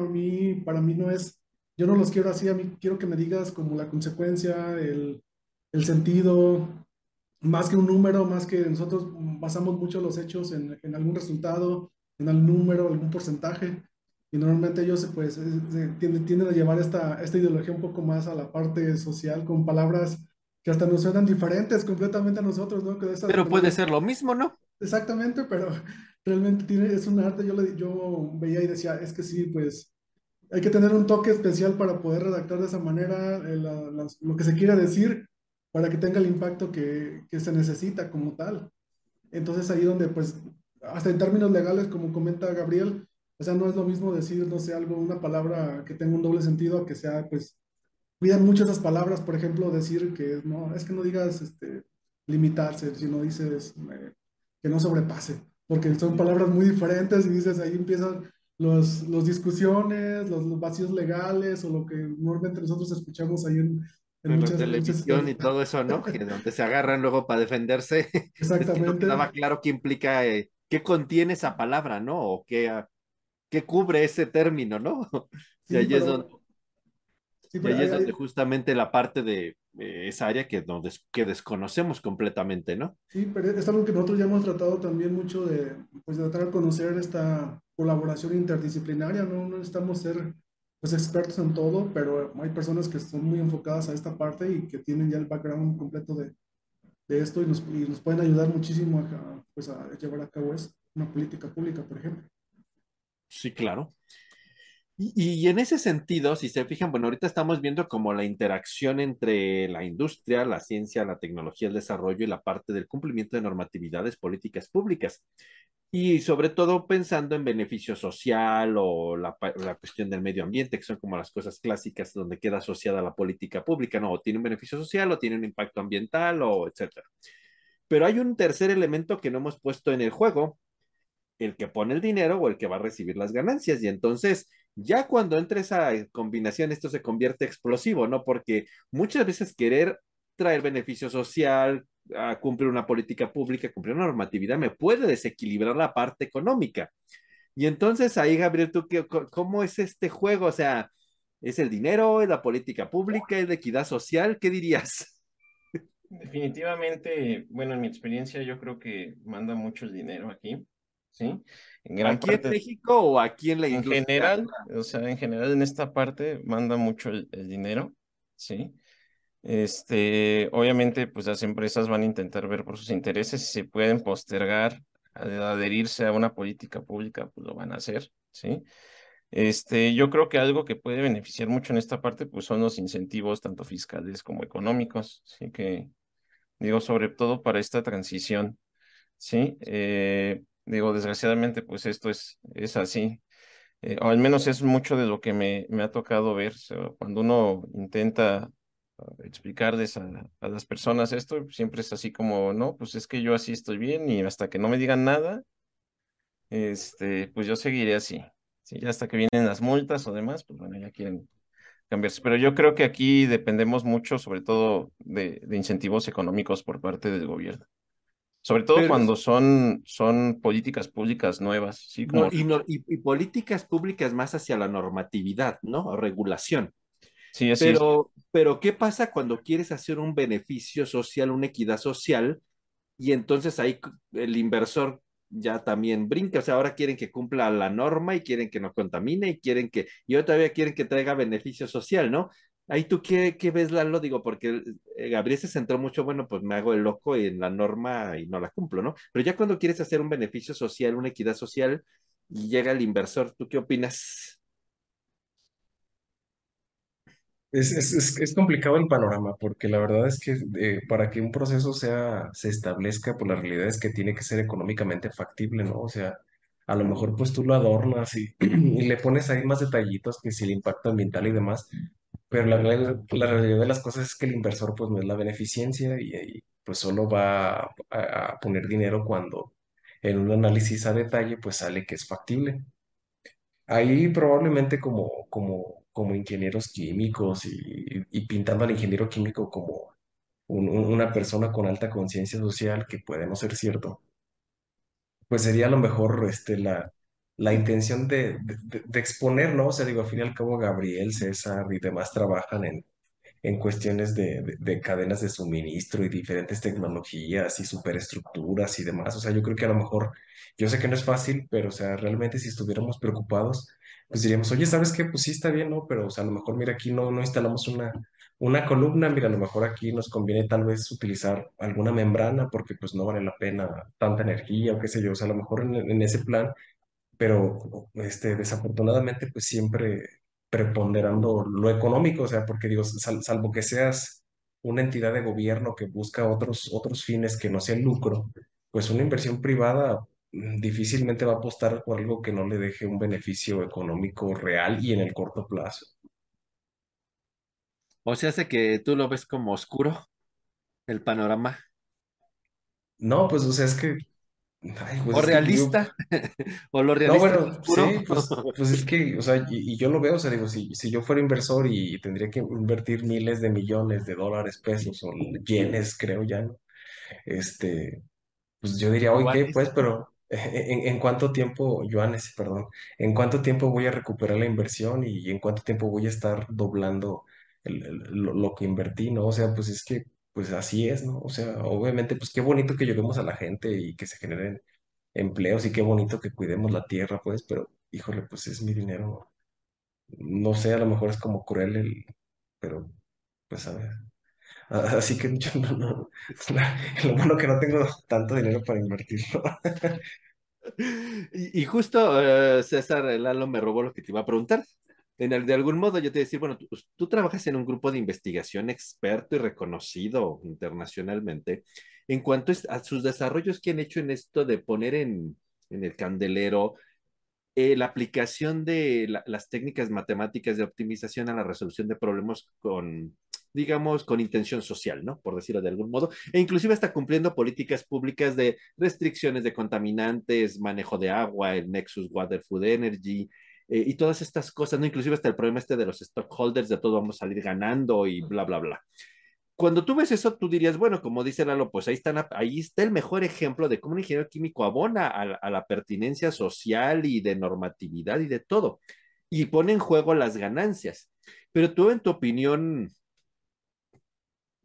para mí no es, yo no los quiero así, a mí quiero que me digas como la consecuencia, el, el sentido, más que un número, más que nosotros basamos mucho los hechos en, en algún resultado, en algún número, algún porcentaje, y normalmente ellos pues se tienden, tienden a llevar esta, esta ideología un poco más a la parte social, con palabras que hasta nos suenan diferentes completamente a nosotros, ¿no? Que Pero puede ser lo mismo, ¿no? Exactamente, pero realmente tiene, es un arte. Yo, le- yo veía y decía, es que sí, pues hay que tener un toque especial para poder redactar de esa manera eh, la- lo que se quiera decir para que tenga el impacto que, que se necesita como tal. Entonces ahí donde, pues, hasta en términos legales, como comenta Gabriel, o sea, no es lo mismo decir, no sé, algo, una palabra que tenga un doble sentido, a que sea, pues, cuidan mucho esas palabras, por ejemplo, decir que no, es que no digas, este, limitarse, sino dices eh, que no sobrepase, porque son palabras muy diferentes y dices, ahí empiezan los, los discusiones, los, los vacíos legales o lo que normalmente nosotros escuchamos ahí en, en En la muchas, televisión y muchas- todo eso, ¿no? Que (laughs) donde se agarran luego para defenderse. (laughs) Es que no Exactamente. quedaba claro qué implica, eh, qué contiene esa palabra, ¿no? O qué, ah, qué cubre ese término, ¿no? (laughs) Y Sí, ahí es pero- donde, sí, y ahí es donde hay- justamente la parte de eh, esa área que, no des- que desconocemos completamente, ¿no? Sí, pero es algo que nosotros ya hemos tratado también mucho de, pues, de tratar de conocer esta colaboración interdisciplinaria, ¿no? No necesitamos ser pues, expertos en todo, pero hay personas que son muy enfocadas a esta parte y que tienen ya el background completo de, de esto y nos, y nos pueden ayudar muchísimo a, pues, a llevar a cabo es- una política pública, por ejemplo. Sí, claro. Y, en ese sentido, si se fijan, bueno, ahorita estamos viendo como la interacción entre la industria, la ciencia, la tecnología, el desarrollo y la parte del cumplimiento de normatividades políticas públicas. Y sobre todo pensando en beneficio social o la cuestión del medio ambiente, que son como las cosas clásicas donde queda asociada la política pública, ¿no? O tiene un beneficio social o tiene un impacto ambiental o etcétera. Pero hay un tercer elemento que no hemos puesto en el juego, el que pone el dinero o el que va a recibir las ganancias. Y entonces, ya cuando entra esa combinación, esto se convierte explosivo, ¿no? Porque muchas veces querer traer beneficio social, a cumplir una política pública, cumplir una normatividad, me puede desequilibrar la parte económica. Y entonces ahí, Gabriel, ¿tú qué, cómo es este juego? O sea, ¿es el dinero, es la política pública, es la equidad social? ¿Qué dirías? Definitivamente, bueno, en mi experiencia yo creo que manda mucho el dinero aquí, ¿sí? En gran ¿Aquí en México o aquí en la en industria? general, o sea, en general en esta parte manda mucho el, el dinero, ¿sí? Este, obviamente, pues las empresas van a intentar ver por sus intereses si pueden postergar adherirse a una política pública, pues lo van a hacer, ¿sí? Este, yo creo que algo que puede beneficiar mucho en esta parte, pues son los incentivos tanto fiscales como económicos, ¿sí? Que, digo, sobre todo para esta transición, ¿sí? Eh, digo, desgraciadamente, pues esto es, es así, eh, o al menos es mucho de lo que me, me ha tocado ver, cuando uno intenta uh, explicarles a, a las personas esto, siempre es así como, no, pues es que yo así estoy bien y hasta que no me digan nada, este, pues yo seguiré así. Sí, ya hasta que vienen las multas o demás, pues bueno, ya quieren cambiarse. Pero yo creo que aquí dependemos mucho, sobre todo, de, de incentivos económicos por parte del gobierno. Sobre todo Pero- cuando son, son políticas públicas nuevas, ¿sí? Como, y, no- y- y políticas públicas más hacia la normatividad, ¿no? O regulación. sí, así es. Pero, pero, ¿qué pasa cuando quieres hacer un beneficio social, una equidad social? Y entonces ahí el inversor ya también brinca. O sea, ahora quieren que cumpla la norma y quieren que no contamine y quieren que, y todavía quieren que traiga beneficio social, ¿no? Ahí tú, ¿qué, qué ves, Lalo? Digo, porque eh, Gabriel se centró mucho, bueno, pues me hago el loco en la norma y no la cumplo, ¿no? Pero ya cuando quieres hacer un beneficio social, una equidad social, y llega el inversor, ¿tú qué opinas? Es, es, es, complicado el panorama, porque la verdad es que eh, para que un proceso sea, se establezca, pues la realidad es que tiene que ser económicamente factible, ¿no? O sea, a lo mejor pues tú lo adornas y (clears throat) le pones ahí más detallitos que si el impacto ambiental y demás, pero la, real- la realidad de las cosas es que el inversor pues no es la beneficencia y, pues solo va a, poner dinero cuando en un análisis a detalle pues sale que es factible. Ahí probablemente como, como, como ingenieros químicos y, pintando al ingeniero químico como un- un- una persona con alta conciencia social, que puede no ser cierto, pues sería a lo mejor este, la, la intención de, de, de- de exponer, ¿no? O sea, digo, al fin y al cabo Gabriel, César y demás trabajan en, en cuestiones de, de- de cadenas de suministro y diferentes tecnologías y superestructuras y demás. O sea, yo creo que a lo mejor, yo sé que no es fácil, pero o sea, realmente si estuviéramos preocupados, pues diríamos, oye, ¿sabes qué? Pues sí está bien, ¿no? Pero o sea, a lo mejor, mira, aquí no, no instalamos una, una columna, mira, a lo mejor aquí nos conviene tal vez utilizar alguna membrana porque pues no vale la pena tanta energía o qué sé yo, o sea, a lo mejor en ese plan, pero este, desafortunadamente pues siempre preponderando lo económico, o sea, porque digo, sal- salvo que seas una entidad de gobierno que busca otros, otros fines que no sea el lucro, pues una inversión privada mm, difícilmente va a apostar por algo que no le deje un beneficio económico real y en el corto plazo. O sea, hace que tú lo ves como oscuro, el panorama, No, pues o sea, es que, ay, pues o realista, (laughs) o lo No, realista es bueno, sí, pues, pues es que, o sea, y, y yo lo veo, o sea, digo, si, si yo fuera inversor y tendría que invertir miles de millones de dólares, pesos o yenes, creo ya, ¿no? Este, pues yo diría, oye, ¿qué? Pues, pero ¿en, en cuánto tiempo, yuanes, perdón, en cuánto tiempo voy a recuperar la inversión y en cuánto tiempo voy a estar doblando el- el- lo, lo que invertí, ¿no? O sea, pues es que, pues así es, ¿no? O sea, obviamente, pues qué bonito que ayudemos a la gente y que se generen empleos y qué bonito que cuidemos la tierra, pues, pero híjole, pues es mi dinero. No sé, a lo mejor es como cruel el, pero pues a ver. A- Así que (laughs) yo no, no, lo bueno que no tengo tanto dinero para invertirlo. (laughs) Y, justo eh, César Lalo me robó lo que te iba a preguntar. De algún modo yo te decir, bueno, tú, tú trabajas en un grupo de investigación experto y reconocido internacionalmente en cuanto a sus desarrollos que han hecho en esto de poner en, en el candelero eh, la aplicación de la- las técnicas matemáticas de optimización a la resolución de problemas con, digamos, con intención social, ¿no? Por decirlo de algún modo, e inclusive está cumpliendo políticas públicas de restricciones de contaminantes, manejo de agua, el Nexus Water Food Energy. Eh, y todas estas cosas, ¿no? Inclusive hasta el problema este de los stockholders, de todo vamos a salir ganando y bla, bla, bla cuando tú ves eso, tú dirías, bueno, como dice Lalo, pues ahí, están, ahí está el mejor ejemplo de cómo un ingeniero químico abona a, a la pertinencia social y de normatividad y de todo, y pone en juego las ganancias. Pero tú, en tu opinión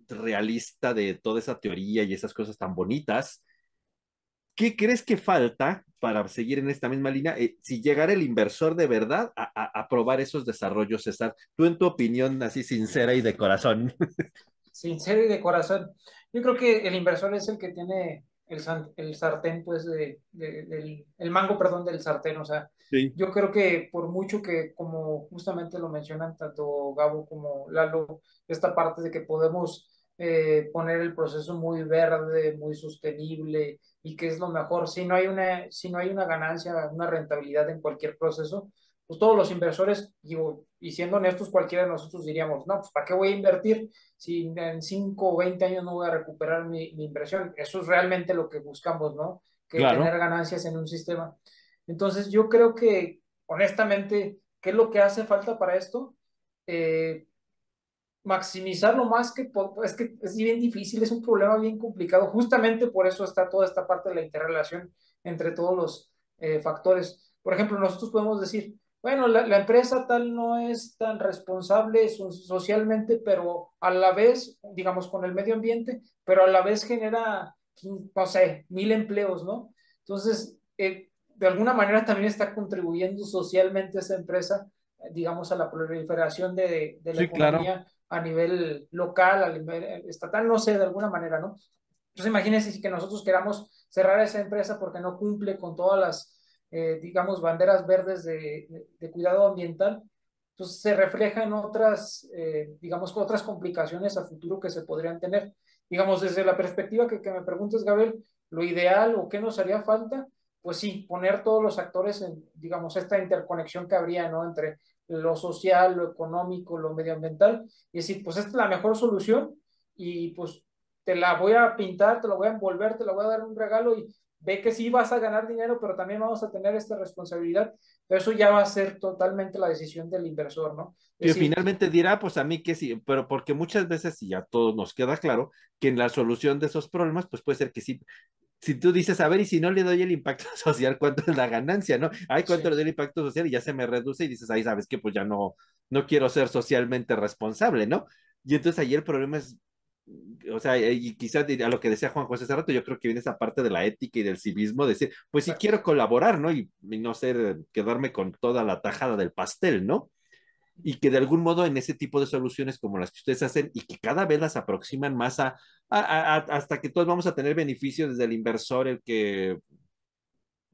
realista de toda esa teoría y esas cosas tan bonitas, ¿qué crees que falta para seguir en esta misma línea? Eh, si llegara el inversor de verdad a, a, a probar esos desarrollos, César, tú en tu opinión así sincera y de corazón. (laughs) sincero y de corazón. Yo creo que el inversor es el que tiene el, sartén, pues, de, de- del, el mango, perdón, del sartén. O sea, Sí. yo creo que por mucho que, como justamente lo mencionan tanto Gabo como Lalo, esta parte de que podemos eh, poner el proceso muy verde, muy sostenible y que es lo mejor, si no hay una, si no hay una ganancia, una rentabilidad en cualquier proceso, pues todos los inversores, digo, y siendo honestos, cualquiera de nosotros diríamos, no, pues ¿para qué voy a invertir si en 5 o 20 años no voy a recuperar mi, mi inversión? Eso es realmente lo que buscamos, ¿no? Que tener Claro. ganancias en un sistema. Entonces, yo creo que, honestamente, ¿qué es lo que hace falta para esto? Eh, maximizar lo más que es que es bien difícil, es un problema bien complicado. Justamente por eso está toda esta parte de la interrelación entre todos los eh, factores. Por ejemplo, nosotros podemos decir, bueno, la, la empresa tal no es tan responsable so- socialmente, pero a la vez, digamos, con el medio ambiente, pero a la vez genera, no sé, mil empleos, ¿no? Entonces, eh, de alguna manera también está contribuyendo socialmente esa empresa, eh, digamos, a la proliferación de, de la Sí, claro. A nivel local, a nivel estatal, no sé, de alguna manera, ¿no? Entonces imagínense que nosotros queramos cerrar esa empresa porque no cumple con todas las, eh, digamos, banderas verdes de, de, de, cuidado ambiental, entonces se refleja en otras, eh, digamos, otras complicaciones a futuro que se podrían tener. Digamos, desde la perspectiva que, que me preguntas, Gabriel, lo ideal o qué nos haría falta, pues sí, poner todos los actores en, digamos, esta interconexión que habría, ¿no? Entre lo social, lo económico, lo medioambiental, y decir, pues esta es la mejor solución y pues te la voy a pintar, te la voy a envolver, te la voy a dar un regalo y ve que sí vas a ganar dinero, pero también vamos a tener esta responsabilidad, pero eso ya va a ser totalmente la decisión del inversor, ¿no? Es que decir, finalmente dirá, pues a mí que sí, pero porque muchas veces, y ya todos nos queda claro, que en la solución de esos problemas, pues puede ser que sí, si tú dices, a ver, y si no le doy el impacto (laughs) social, ¿cuánto es la ganancia, no? Ay, ¿cuánto sí. le doy el impacto social? Y ya se me reduce y dices, ahí sabes que pues ya no, no quiero ser socialmente responsable, ¿no? Y entonces ahí el problema es, o sea, y quizás a lo que decía Juan José hace rato, yo creo que viene esa parte de la ética y del civismo, decir, pues sí quiero colaborar, ¿no? Y, y, no ser, quedarme con toda la tajada del pastel, ¿no? Y que de algún modo en ese tipo de soluciones como las que ustedes hacen y que cada vez las aproximan más a, a, a hasta que todos vamos a tener beneficios desde el inversor, el que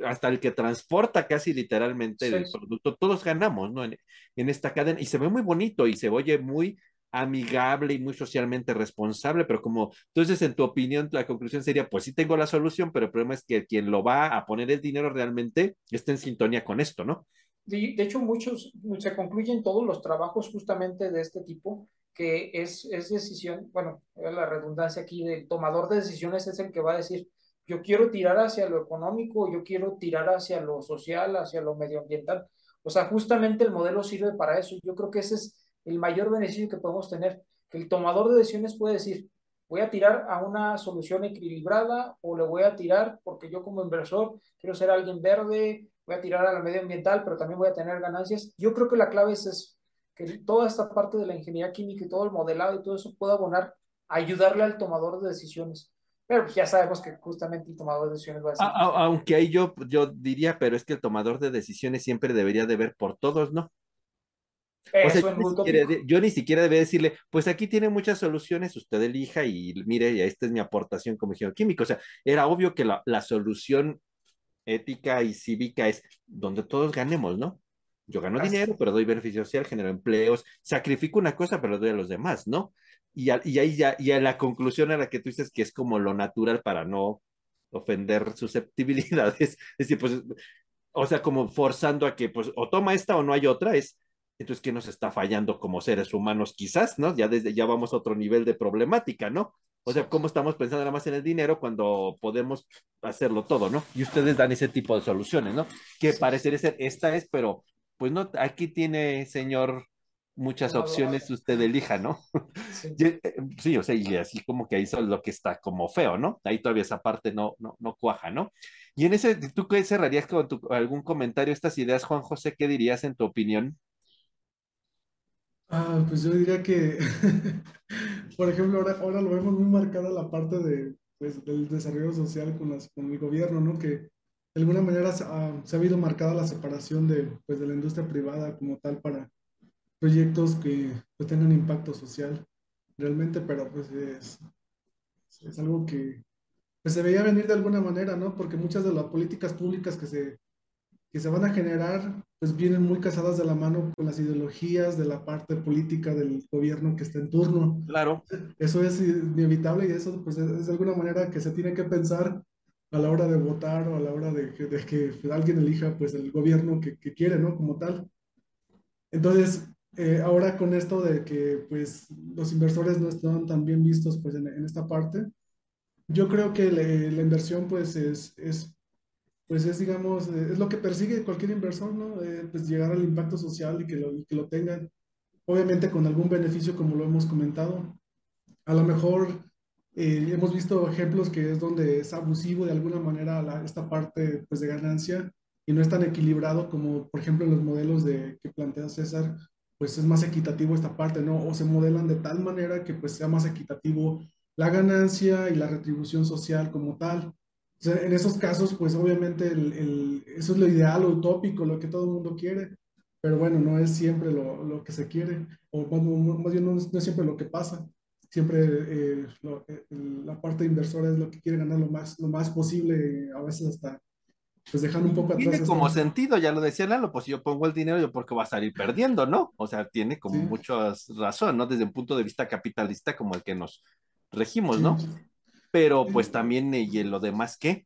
hasta el que transporta casi literalmente el producto, todos ganamos, ¿no? En, en, esta cadena y se ve muy bonito y se oye muy amigable y muy socialmente responsable, pero como entonces en tu opinión la conclusión sería, pues sí tengo la solución, pero el problema es que quien lo va a poner el dinero realmente está en sintonía con esto, ¿no? De, hecho, muchos se concluyen todos los trabajos justamente de este tipo, que es, es decisión, bueno, la redundancia aquí del tomador de decisiones es el que va a decir, yo quiero tirar hacia lo económico, yo quiero tirar hacia lo social, hacia lo medioambiental. O sea, justamente el modelo sirve para eso. Yo creo que ese es el mayor beneficio que podemos tener, el tomador de decisiones puede decir, voy a tirar a una solución equilibrada o le voy a tirar porque yo como inversor quiero ser alguien verde, voy a tirar a la medioambiental, pero también voy a tener ganancias. Yo creo que la clave es que toda esta parte de la ingeniería química y todo el modelado y todo eso pueda abonar ayudarle al tomador de decisiones. Pero pues ya sabemos que justamente el tomador de decisiones va a ser. Aunque ahí yo, yo diría, pero es que el tomador de decisiones siempre debería de ver por todos, ¿no? O sea, yo, ni siquiera, yo, ni siquiera, debe decirle, pues aquí tiene muchas soluciones, usted elija y mire, y esta es mi aportación como ingeniero químico. O sea, era obvio que la, la, solución ética y cívica es donde todos ganemos, ¿no? Yo gano Así. dinero, pero doy beneficio social, genero empleos, sacrifico una cosa, pero doy a los demás, ¿no? y, y ahí ya, y a la conclusión a la que tú dices que es como lo natural para no ofender susceptibilidades, (laughs) es decir, pues, o sea, como forzando a que, pues, o toma esta o no hay otra, es, entonces, ¿qué nos está fallando como seres humanos quizás, no? Ya desde, ya vamos a otro nivel de problemática, ¿no? O sea, ¿cómo estamos pensando nada más en el dinero cuando podemos hacerlo todo, ¿no? Y ustedes dan ese tipo de soluciones, ¿no? Que parecería ser, esta es, pero, pues no, aquí tiene, señor muchas opciones usted elija, ¿no? (laughs) Sí. Eh, sí. o sea, y así como que ahí es lo que está como feo, ¿no? Ahí todavía esa parte no, no, no cuaja, ¿no? Y en ese, ¿tú qué cerrarías con tu, algún comentario estas ideas, Juan José? ¿Qué dirías en tu opinión? Ah, pues yo diría que, (laughs) por ejemplo, ahora, ahora lo vemos muy marcada la parte de, pues, del desarrollo social con, las, con el gobierno, ¿no? Que de alguna manera ha, se ha habido marcada la separación de, pues, de la industria privada como tal para proyectos que pues, tengan impacto social realmente, pero pues es, es algo que pues, se veía venir de alguna manera, ¿no? Porque muchas de las políticas públicas que se, que se van a generar, pues vienen muy casadas de la mano con las ideologías de la parte política del gobierno que está en turno. Claro. Eso es inevitable y eso pues es, de alguna manera que se tiene que pensar a la hora de votar o a la hora de, de que alguien elija pues el gobierno que, que quiere, ¿no? Como tal. Entonces, eh, ahora con esto de que pues los inversores no están tan bien vistos pues en, en esta parte, yo creo que le, la inversión pues es, es, pues es digamos, eh, es lo que persigue cualquier inversor, ¿no? Eh, pues llegar al impacto social y que lo, que lo tengan, obviamente con algún beneficio como lo hemos comentado. A lo mejor eh, hemos visto ejemplos que es donde es abusivo de alguna manera la, esta parte pues de ganancia y no es tan equilibrado como por ejemplo en los modelos de, que plantea César, pues es más equitativo esta parte, ¿no? O se modelan de tal manera que pues sea más equitativo la ganancia y la retribución social como tal. O sea, en esos casos, pues obviamente el, el, eso es lo ideal, lo utópico, lo que todo el mundo quiere, pero bueno, no es siempre lo, lo que se quiere, o cuando, más bien no es, no es siempre lo que pasa. Siempre eh, lo, la parte inversora es lo que quiere ganar lo más, lo más posible, a veces hasta pues dejando un poco atrás. Tiene como este... sentido, ya lo decía Lalo, pues si yo pongo el dinero, yo porque va a salir perdiendo, ¿no? O sea, tiene como sí. mucha razón, ¿no? Desde un punto de vista capitalista como el que nos regimos, sí. ¿no? Pero pues también, ¿y lo demás qué?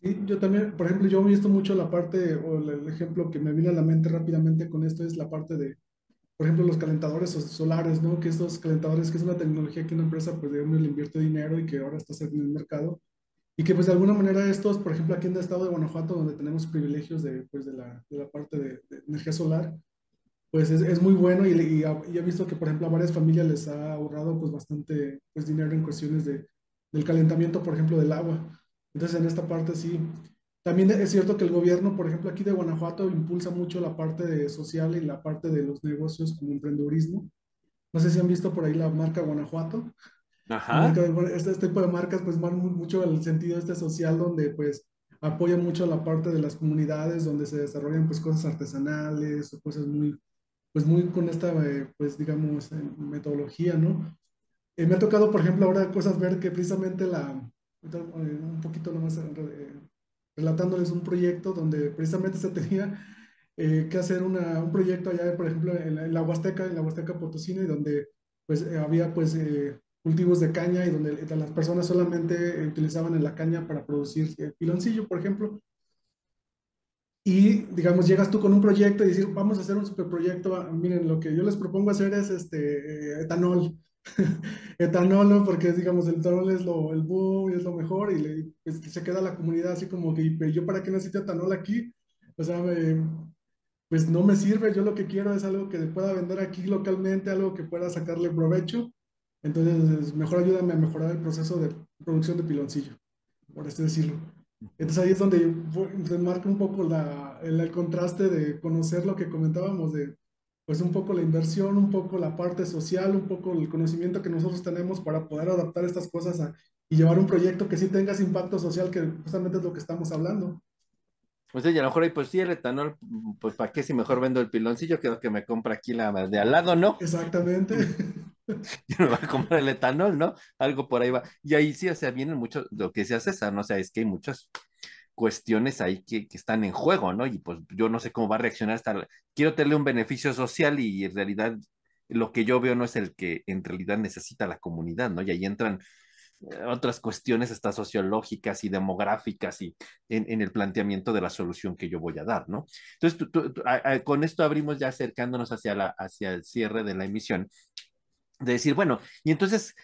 Sí, yo también, por ejemplo, yo he visto mucho la parte, o el ejemplo que me viene a la mente rápidamente con esto es la parte de, por ejemplo, los calentadores solares, ¿no? Que estos calentadores, que es una tecnología que una empresa, pues, digamos, le invierte dinero y que ahora está en el mercado, y que pues de alguna manera estos, por ejemplo, aquí en el estado de Guanajuato, donde tenemos privilegios de, pues, de, la, de la parte de, de, energía solar, pues es, es muy bueno y, y, y, he visto que, por ejemplo, a varias familias les ha ahorrado pues bastante pues, dinero en cuestiones de, del calentamiento, por ejemplo, del agua. Entonces, en esta parte sí. También es cierto que el gobierno, por ejemplo, aquí de Guanajuato impulsa mucho la parte de social y la parte de los negocios como emprendedurismo. No sé si han visto por ahí la marca Guanajuato. Ajá. Este, este, tipo de marcas pues van mucho el sentido este social donde pues apoyan mucho la parte de las comunidades donde se desarrollan pues cosas artesanales o cosas muy pues muy con esta, eh, pues digamos, metodología, ¿no? Me ha tocado, por ejemplo, ahora cosas ver que precisamente la, un poquito nomás relatándoles un proyecto donde precisamente se tenía que hacer una, un proyecto allá, por ejemplo, en la, Huasteca, en la Huasteca Potosina, y donde pues había pues cultivos de caña y donde las personas solamente utilizaban en la caña para producir piloncillo, por ejemplo. Y, digamos, llegas tú con un proyecto y decir, vamos a hacer un superproyecto, ah, miren, lo que yo les propongo hacer es este, etanol. (laughs) etanol, ¿no? Porque, digamos, el etanol es lo, el boom es lo mejor y pues, se queda la comunidad así como que, ¿yo para qué necesito etanol aquí? O sea, pues no me sirve, yo lo que quiero es algo que pueda vender aquí localmente, algo que pueda sacarle provecho entonces, mejor ayúdame a mejorar el proceso de producción de piloncillo, por así decirlo. Entonces ahí es donde se marca un poco la, el, contraste de conocer lo que comentábamos de, pues un poco la inversión, un poco la parte social, un poco el conocimiento que nosotros tenemos para poder adaptar estas cosas a, y llevar un proyecto que sí tenga ese impacto social, que justamente es lo que estamos hablando. Pues sí, a lo mejor, pues sí, el etanol, pues para qué si mejor vendo el piloncillo, que lo que me compra aquí la de al lado, ¿no? Exactamente. yo no voy a comprar el etanol, ¿no? Algo por ahí va. Y ahí sí, o sea, vienen mucho, lo que decía César, ¿no? O sea, es que hay muchas cuestiones ahí que, están en juego, ¿no? Y pues yo no sé cómo va a reaccionar hasta... Quiero tenerle un beneficio social y en realidad lo que yo veo no es el que en realidad necesita la comunidad, ¿no? Y ahí entran eh, otras cuestiones hasta sociológicas y demográficas y en, el planteamiento de la solución que yo voy a dar, ¿no? Entonces, con esto abrimos ya acercándonos hacia, la, hacia el cierre de la emisión de decir, bueno, y entonces,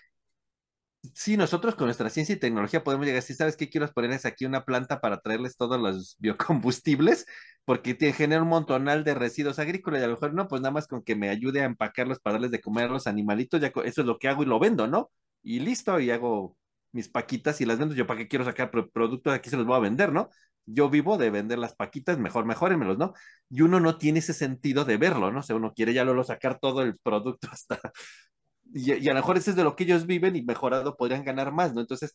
si nosotros con nuestra ciencia y tecnología podemos llegar, si sabes qué quiero ponerles aquí una planta para traerles todos los biocombustibles, porque genera un montonal de residuos agrícolas y a lo mejor no, pues nada más con que me ayude a empacarlos para darles de comer a los animalitos, ya eso es lo que hago y lo vendo, ¿no? Y listo, y hago mis paquitas y las vendo. Yo para qué quiero sacar productos aquí se los voy a vender, ¿no? Yo vivo de vender las paquitas, mejor, mejórenmelos, ¿no? Y uno no tiene ese sentido de verlo, ¿no? O sea, uno quiere ya luego sacar todo el producto (laughs) hasta y, a lo mejor ese es de lo que ellos viven y mejorado podrían ganar más, ¿no? Entonces,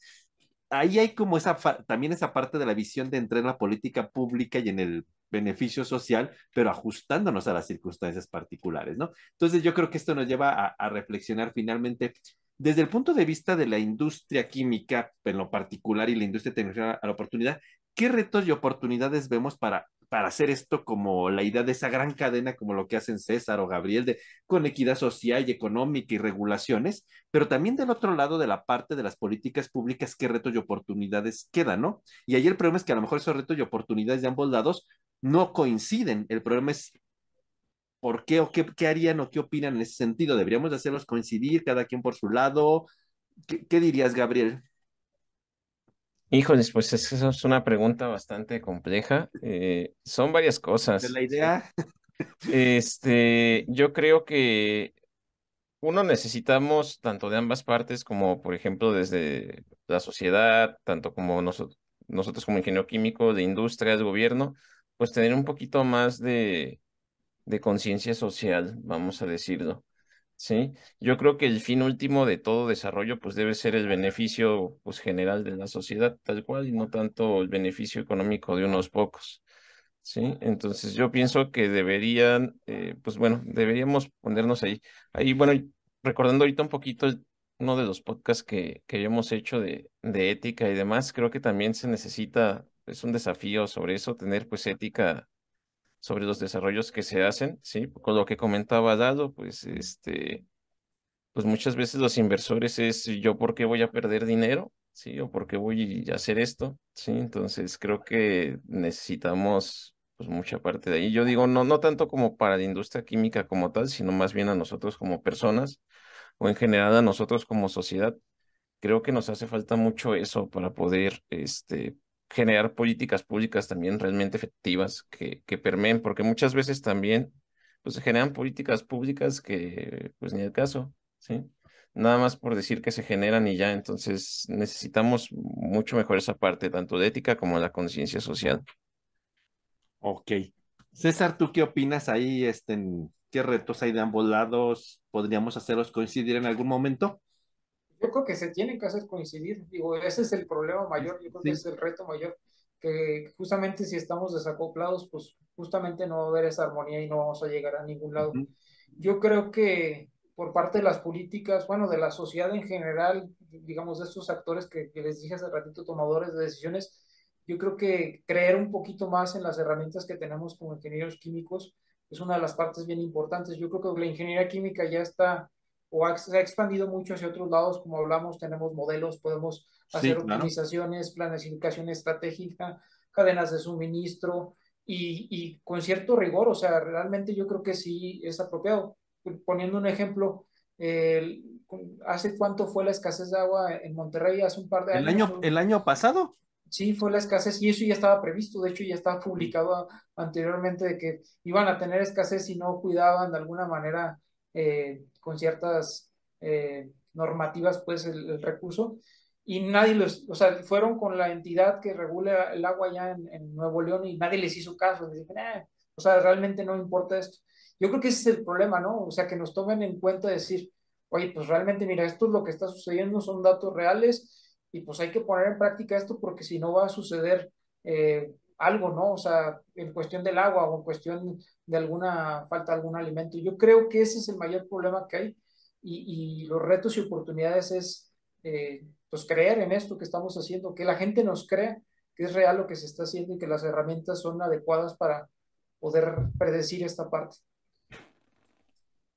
ahí hay como esa, también esa parte de la visión de entrar en la política pública y en el beneficio social, pero ajustándonos a las circunstancias particulares, ¿no? Entonces, yo creo que esto nos lleva a, a reflexionar finalmente desde el punto de vista de la industria química en lo particular y la industria tecnológica a la oportunidad, ¿qué retos y oportunidades vemos para para hacer esto como la idea de esa gran cadena, como lo que hacen César o Gabriel, de con equidad social y económica y regulaciones, pero también del otro lado de la parte de las políticas públicas, qué retos y oportunidades quedan, ¿no? Y ahí el problema es que a lo mejor esos retos y oportunidades de ambos lados no coinciden. El problema es por qué o qué, qué harían o qué opinan en ese sentido. ¿Deberíamos hacerlos coincidir, cada quien por su lado? ¿Qué, qué dirías, Gabriel? Híjoles, pues esa es una pregunta bastante compleja. Eh, son varias cosas. De la idea. Este, yo creo que uno necesitamos tanto de ambas partes como, por ejemplo, desde la sociedad, tanto como nosotros, nosotros como ingeniero químico, de industria, del gobierno, pues tener un poquito más de, de conciencia social, vamos a decirlo. Sí, yo creo que el fin último de todo desarrollo pues debe ser el beneficio pues general de la sociedad tal cual y no tanto el beneficio económico de unos pocos. Sí, entonces yo pienso que deberían, eh, pues bueno, deberíamos ponernos ahí. Ahí, bueno, recordando ahorita un poquito uno de los podcasts que, que hemos hecho de, de ética y demás, creo que también se necesita, es un desafío sobre eso, tener pues ética sobre los desarrollos que se hacen, ¿sí? Con lo que comentaba Dado, pues, este, pues muchas veces los inversores es yo por qué voy a perder dinero, ¿sí? O por qué voy a hacer esto, ¿sí? Entonces creo que necesitamos pues mucha parte de ahí. Yo digo, no, no tanto como para la industria química como tal, sino más bien a nosotros como personas o en general a nosotros como sociedad. Creo que nos hace falta mucho eso para poder, este, generar políticas públicas también realmente efectivas que, que permeen, porque muchas veces también pues, se generan políticas públicas que pues ni el caso, ¿sí? Nada más por decir que se generan y ya, entonces necesitamos mucho mejor esa parte, tanto de ética como de la conciencia social. Ok. César, ¿tú qué opinas ahí? Este, ¿Qué retos hay de ambos lados? ¿Podríamos hacerlos coincidir en algún momento? Yo creo que se tienen que hacer coincidir. Digo, ese es el problema mayor, yo creo que es el reto mayor, que justamente si estamos desacoplados, pues justamente no va a haber esa armonía y no vamos a llegar a ningún lado. Yo creo que por parte de las políticas, bueno, de la sociedad en general, digamos, de estos actores que, que les dije hace ratito, tomadores de decisiones, yo creo que creer un poquito más en las herramientas que tenemos como ingenieros químicos es una de las partes bien importantes. Yo creo que la ingeniería química ya está o se ha expandido mucho hacia otros lados, como hablamos, tenemos modelos, podemos hacer optimizaciones, planificación estratégica, cadenas de suministro y, y, con cierto rigor, o sea, realmente yo creo que sí es apropiado. Poniendo un ejemplo, ¿hace cuánto fue la escasez de agua en Monterrey? Hace un par de años. ¿El año, el año pasado? Sí, fue la escasez y eso ya estaba previsto, de hecho ya estaba publicado anteriormente de que iban a tener escasez si no cuidaban de alguna manera eh, con ciertas eh, normativas pues el, recurso y nadie los, o sea, fueron con la entidad que regula el agua ya en, Nuevo León y nadie les hizo caso, les dije, o sea, realmente no importa esto. Yo creo que ese es el problema, ¿no? O sea, que nos tomen en cuenta decir, oye, pues realmente mira, esto es lo que está sucediendo, son datos reales y pues hay que poner en práctica esto porque si no va a suceder eh, algo, ¿no? O sea, en cuestión del agua o en cuestión de alguna falta de algún alimento. Yo creo que ese es el mayor problema que hay y, y los retos y oportunidades es, eh, pues, creer en esto que estamos haciendo, que la gente nos crea que es real lo que se está haciendo y que las herramientas son adecuadas para poder predecir esta parte.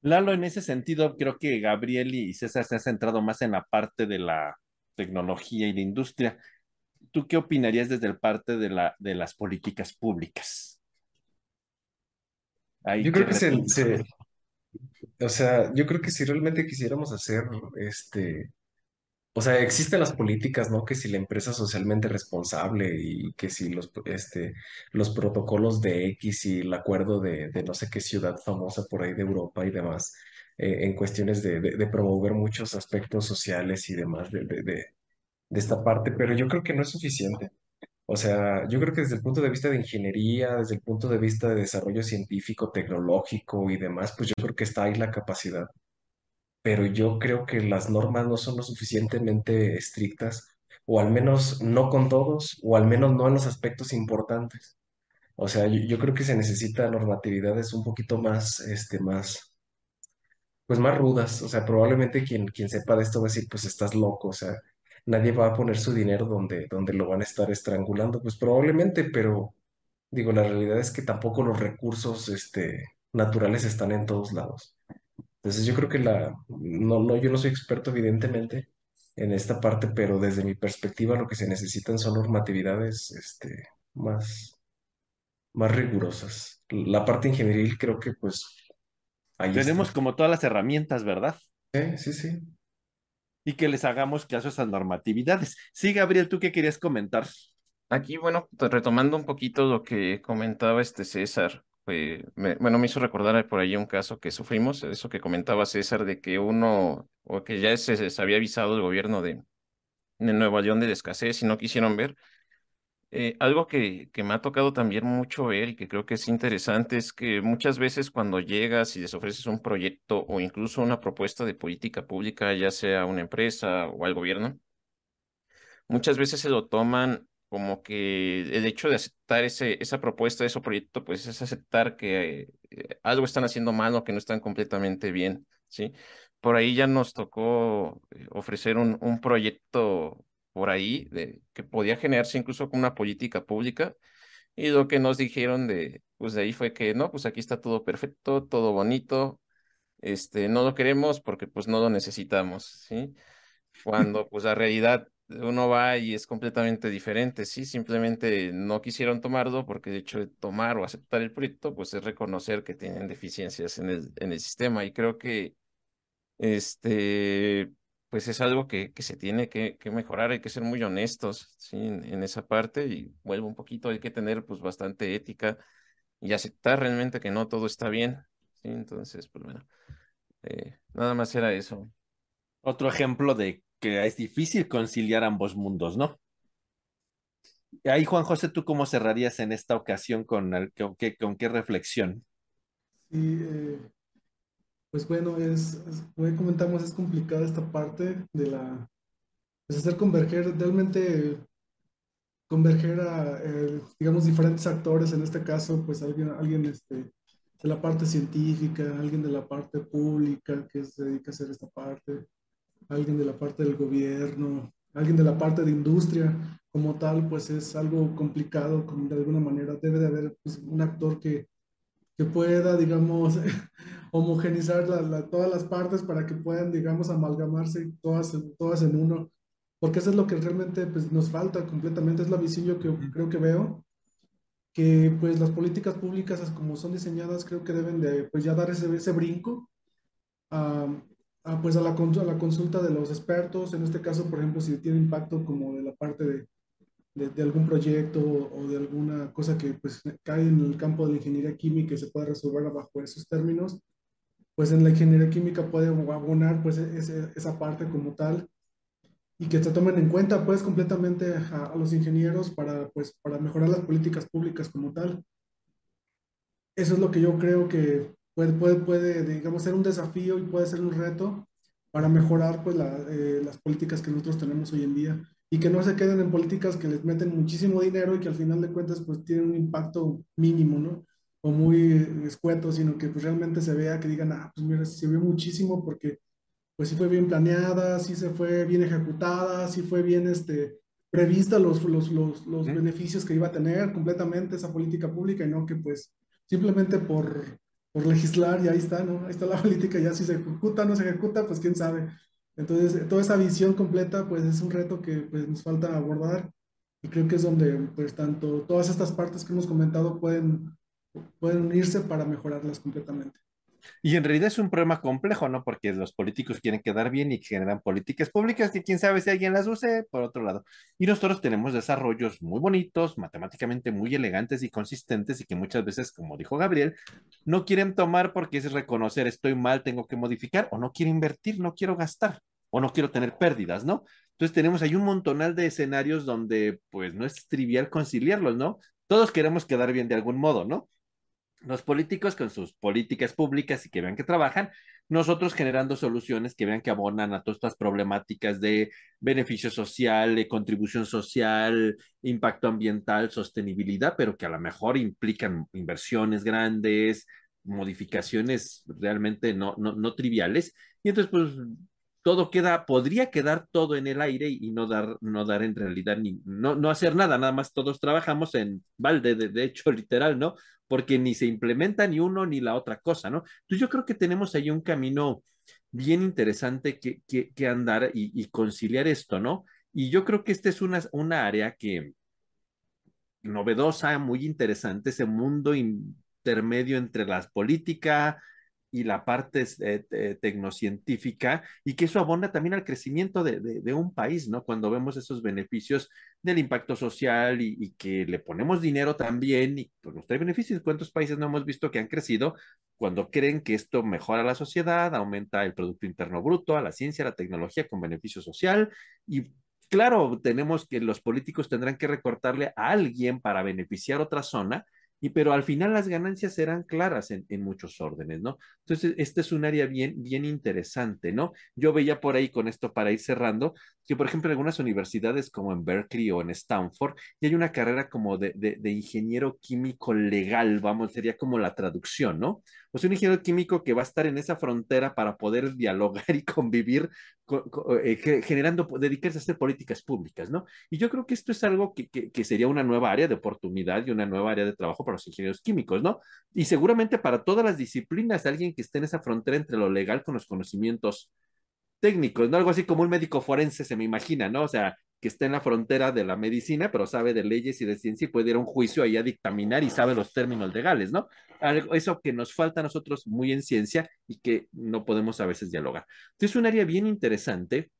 Lalo, en ese sentido, creo que Gabriel y César se han centrado más en la parte de la tecnología y de industria. ¿Tú qué opinarías desde el parte de, la, de las políticas públicas? yo creo que se, o sea, yo creo que si realmente quisiéramos hacer, este, o sea, existen las políticas, ¿no? Que si la empresa socialmente responsable y que si los, este, los protocolos de X y el acuerdo de, de no sé qué ciudad famosa por ahí de Europa y demás, eh, en cuestiones de, de, promover muchos aspectos sociales y demás de, de, esta parte, pero yo creo que no es suficiente. O sea, yo creo que desde el punto de vista de ingeniería, desde el punto de vista de desarrollo científico, tecnológico y demás, pues yo creo que está ahí la capacidad. Pero yo creo que las normas no son lo suficientemente estrictas, o al menos no con todos, o al menos no en los aspectos importantes. O sea, yo, yo creo que se necesita normatividades un poquito más, este, más, pues más rudas, o sea, probablemente quien, quien sepa de esto va a decir, pues estás loco, o sea, nadie va a poner su dinero donde, donde lo van a estar estrangulando, pues probablemente, pero digo, la realidad es que tampoco los recursos, este, naturales están en todos lados. Entonces yo creo que la, no, no, yo no soy experto evidentemente en esta parte, pero desde mi perspectiva lo que se necesitan son normatividades, este, más, más rigurosas. La parte ingenieril creo que pues tenemos como todas las herramientas, ¿verdad? Sí, sí, sí. Y que les hagamos caso a esas normatividades. Sí, Gabriel, ¿tú qué querías comentar? Aquí, bueno, retomando un poquito lo que comentaba este César, bueno, me hizo recordar por ahí un caso que sufrimos, eso que comentaba César, de que uno, o que ya se, se había avisado el gobierno de, de Nueva León de escasez y no quisieron ver, eh, algo que, que, me ha tocado también mucho ver y que creo que es interesante es que muchas veces cuando llegas y les ofreces un proyecto o incluso una propuesta de política pública, ya sea a una empresa o al gobierno, muchas veces se lo toman como que el hecho de aceptar ese, esa propuesta, ese proyecto, pues es aceptar que eh, algo están haciendo mal o que no están completamente bien, ¿sí? Por ahí ya nos tocó eh, ofrecer un, un proyecto por ahí, de, que podía generarse incluso con una política pública. Y lo que nos dijeron de, pues de ahí fue que no, pues aquí está todo perfecto, todo bonito, este, no lo queremos porque pues no lo necesitamos, ¿sí? (laughs) Cuando pues la realidad uno va y es completamente diferente, ¿sí? Simplemente no quisieron tomarlo porque de hecho de tomar o aceptar el proyecto, pues es reconocer que tienen deficiencias en el, en el sistema y creo que, este, pues es algo que, que se tiene que, que, mejorar, hay que ser muy honestos ¿sí? en, esa parte y vuelvo un poquito, hay que tener pues bastante ética y aceptar realmente que no todo está bien, ¿sí? Entonces, pues bueno, eh, nada más era eso. Otro ejemplo de que es difícil conciliar ambos mundos, ¿no? Ahí, Juan José, ¿tú cómo cerrarías en esta ocasión con, el, con, qué, con qué reflexión? Sí, eh, pues bueno, es, como comentamos, es complicada esta parte de la, pues hacer converger realmente, converger a, eh, digamos, diferentes actores, en este caso, pues alguien, alguien este, de la parte científica, alguien de la parte pública que se dedica a hacer esta parte, alguien de la parte del gobierno, alguien de la parte de industria como tal, pues es algo complicado, como de alguna manera debe de haber pues, un actor que, que pueda, digamos, (laughs) homogenizar todas las partes para que puedan, digamos, amalgamarse todas, todas en uno, porque eso es lo que realmente pues, nos falta completamente, es la visión yo que creo que veo, que pues las políticas públicas como son diseñadas creo que deben de pues ya dar ese, ese brinco a, pues a la, a la consulta de los expertos, en este caso, por ejemplo, si tiene impacto como de la parte de, de, algún proyecto o de alguna cosa que pues cae en el campo de la ingeniería química y se puede resolver bajo esos términos, pues en la ingeniería química puede abonar pues esa parte como tal y que se tomen en cuenta pues completamente a, los ingenieros para pues para mejorar las políticas públicas como tal. Eso es lo que yo creo que puede, puede, puede digamos, ser un desafío y puede ser un reto para mejorar pues eh, las políticas que nosotros tenemos hoy en día y que no se queden en políticas que les meten muchísimo dinero y que al final de cuentas pues tienen un impacto mínimo, ¿no? O muy escueto, sino que pues realmente se vea que digan, ah, pues mira, se vio muchísimo porque pues sí fue bien planeada, sí se fue bien ejecutada, sí fue bien este, prevista los, los, los, los beneficios que iba a tener completamente esa política pública y no que pues simplemente por, por legislar y ahí está, ¿no? Ahí está la (laughs) política, ya si se ejecuta no se ejecuta, pues quién sabe. Entonces, toda esa visión completa, pues es un reto que pues, nos falta abordar y creo que es donde, pues, tanto todas estas partes que hemos comentado pueden, pueden unirse para mejorarlas completamente. Y en realidad es un problema complejo, ¿no? Porque los políticos quieren quedar bien y generan políticas públicas que quién sabe si alguien las use, por otro lado. Y nosotros tenemos desarrollos muy bonitos, matemáticamente muy elegantes y consistentes y que muchas veces, como dijo Gabriel, no quieren tomar porque es reconocer estoy mal, tengo que modificar, o no quiero invertir, no quiero gastar, o no quiero tener pérdidas, ¿no? Entonces tenemos ahí un montonal de escenarios donde pues no es trivial conciliarlos, ¿no? Todos queremos quedar bien de algún modo, ¿no? Los políticos con sus políticas públicas y que vean que trabajan, nosotros generando soluciones que vean que abonan a todas estas problemáticas de beneficio social, de contribución social, impacto ambiental, sostenibilidad, pero que a lo mejor implican inversiones grandes, modificaciones realmente no, no, no triviales. Y entonces, pues todo queda, podría quedar todo en el aire y no dar, no dar en realidad ni, no, no hacer nada, nada más todos trabajamos en balde, de, de, hecho, (laughs) literal, ¿no? Porque ni se implementa ni uno ni la otra cosa, ¿no? Entonces yo creo que tenemos ahí un camino bien interesante que, que, que andar y, conciliar esto, ¿no? Y yo creo que esta es una, una área que novedosa, muy interesante, ese mundo intermedio entre las políticas, y la parte eh, tecnocientífica y que eso abona también al crecimiento de, un país, ¿no? Cuando vemos esos beneficios del impacto social y, que le ponemos dinero también y pues, nos trae beneficios. ¿Cuántos países no hemos visto que han crecido cuando creen que esto mejora la sociedad, aumenta el Producto Interno Bruto, a la ciencia, la tecnología con beneficio social y claro, tenemos que los políticos tendrán que recortarle a alguien para beneficiar otra zona y pero al final las ganancias serán claras en, en, muchos órdenes, ¿no? Entonces, este es un área bien, bien interesante, ¿no? Yo veía por ahí con esto para ir cerrando, que por ejemplo en algunas universidades como en Berkeley o en Stanford, y hay una carrera como de, de, ingeniero químico legal, vamos, sería como la traducción, ¿no? O sea, un ingeniero químico que va a estar en esa frontera para poder (laughs) dialogar y convivir, co, co, eh, generando, dedicarse a hacer políticas públicas, ¿no? Y yo creo que esto es algo que, que, que, sería una nueva área de oportunidad y una nueva área de trabajo para los ingenieros químicos, ¿no? Y seguramente para todas las disciplinas, alguien que esté en esa frontera entre lo legal con los conocimientos técnicos, ¿no? Algo así como un médico forense se me imagina, ¿no? O sea, que está en la frontera de la medicina, pero sabe de leyes y de ciencia y puede ir a un juicio ahí a dictaminar y sabe los términos legales, ¿no? Algo, eso que nos falta a nosotros muy en ciencia y que no podemos a veces dialogar. Entonces, es un área bien interesante.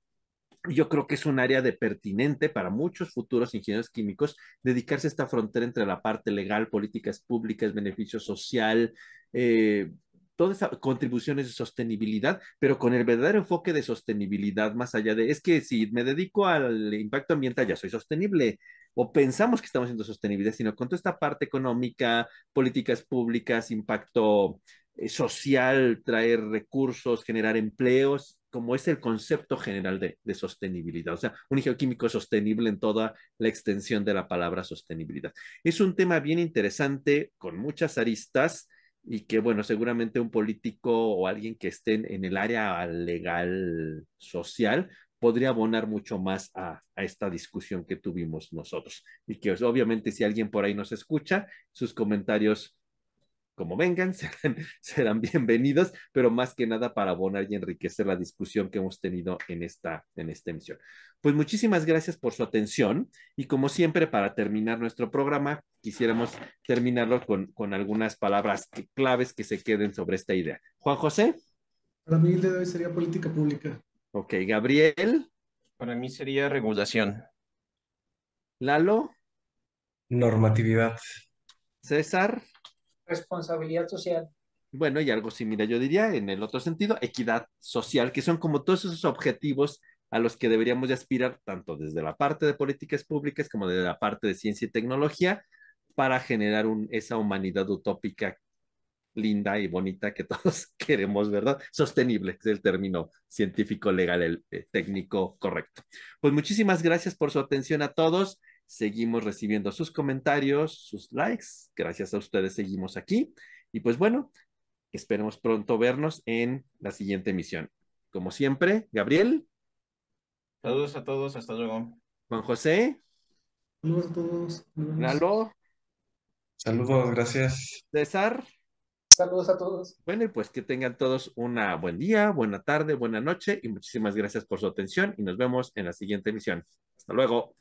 Yo creo que es un área de pertinente para muchos futuros ingenieros químicos dedicarse a esta frontera entre la parte legal, políticas públicas, beneficio social, eh, todas esas contribuciones de sostenibilidad, pero con el verdadero enfoque de sostenibilidad más allá de, es que si me dedico al impacto ambiental ya soy sostenible, o pensamos que estamos siendo sostenibles, sino con toda esta parte económica, políticas públicas, impacto eh, social, traer recursos, generar empleos, como es el concepto general de, de, sostenibilidad, o sea, un geoquímico sostenible en toda la extensión de la palabra sostenibilidad. Es un tema bien interesante, con muchas aristas, y que, bueno, seguramente un político o alguien que esté en el área legal social podría abonar mucho más a, a, esta discusión que tuvimos nosotros. Y que pues, obviamente si alguien por ahí nos escucha, sus comentarios como vengan, (laughs) serán, serán, bienvenidos, pero más que nada para abonar y enriquecer la discusión que hemos tenido en esta, en esta emisión. Pues muchísimas gracias por su atención y como siempre, para terminar nuestro programa, quisiéramos terminarlo con, con algunas palabras que, claves que se queden sobre esta idea. Juan José. Para mí el de hoy sería política pública. Ok, Gabriel. Para mí sería regulación. Lalo. Normatividad. César responsabilidad social. Bueno, y algo similar yo diría en el otro sentido, equidad social, que son como todos esos objetivos a los que deberíamos de aspirar tanto desde la parte de políticas públicas como desde la parte de ciencia y tecnología para generar un, esa humanidad utópica linda y bonita que todos (laughs) queremos, ¿verdad? Sostenible es el término científico, legal, el eh, técnico correcto. Pues muchísimas gracias por su atención a todos. Seguimos recibiendo sus comentarios, sus likes. Gracias a ustedes seguimos aquí. Y pues bueno, esperemos pronto vernos en la siguiente emisión. Como siempre, Gabriel. Saludos a todos, hasta luego. Juan José. Saludos a todos. Lalo. Saludos, gracias. César. Saludos a todos. Bueno, y pues que tengan todos una buen día, buena tarde, buena noche y muchísimas gracias por su atención y nos vemos en la siguiente emisión. Hasta luego.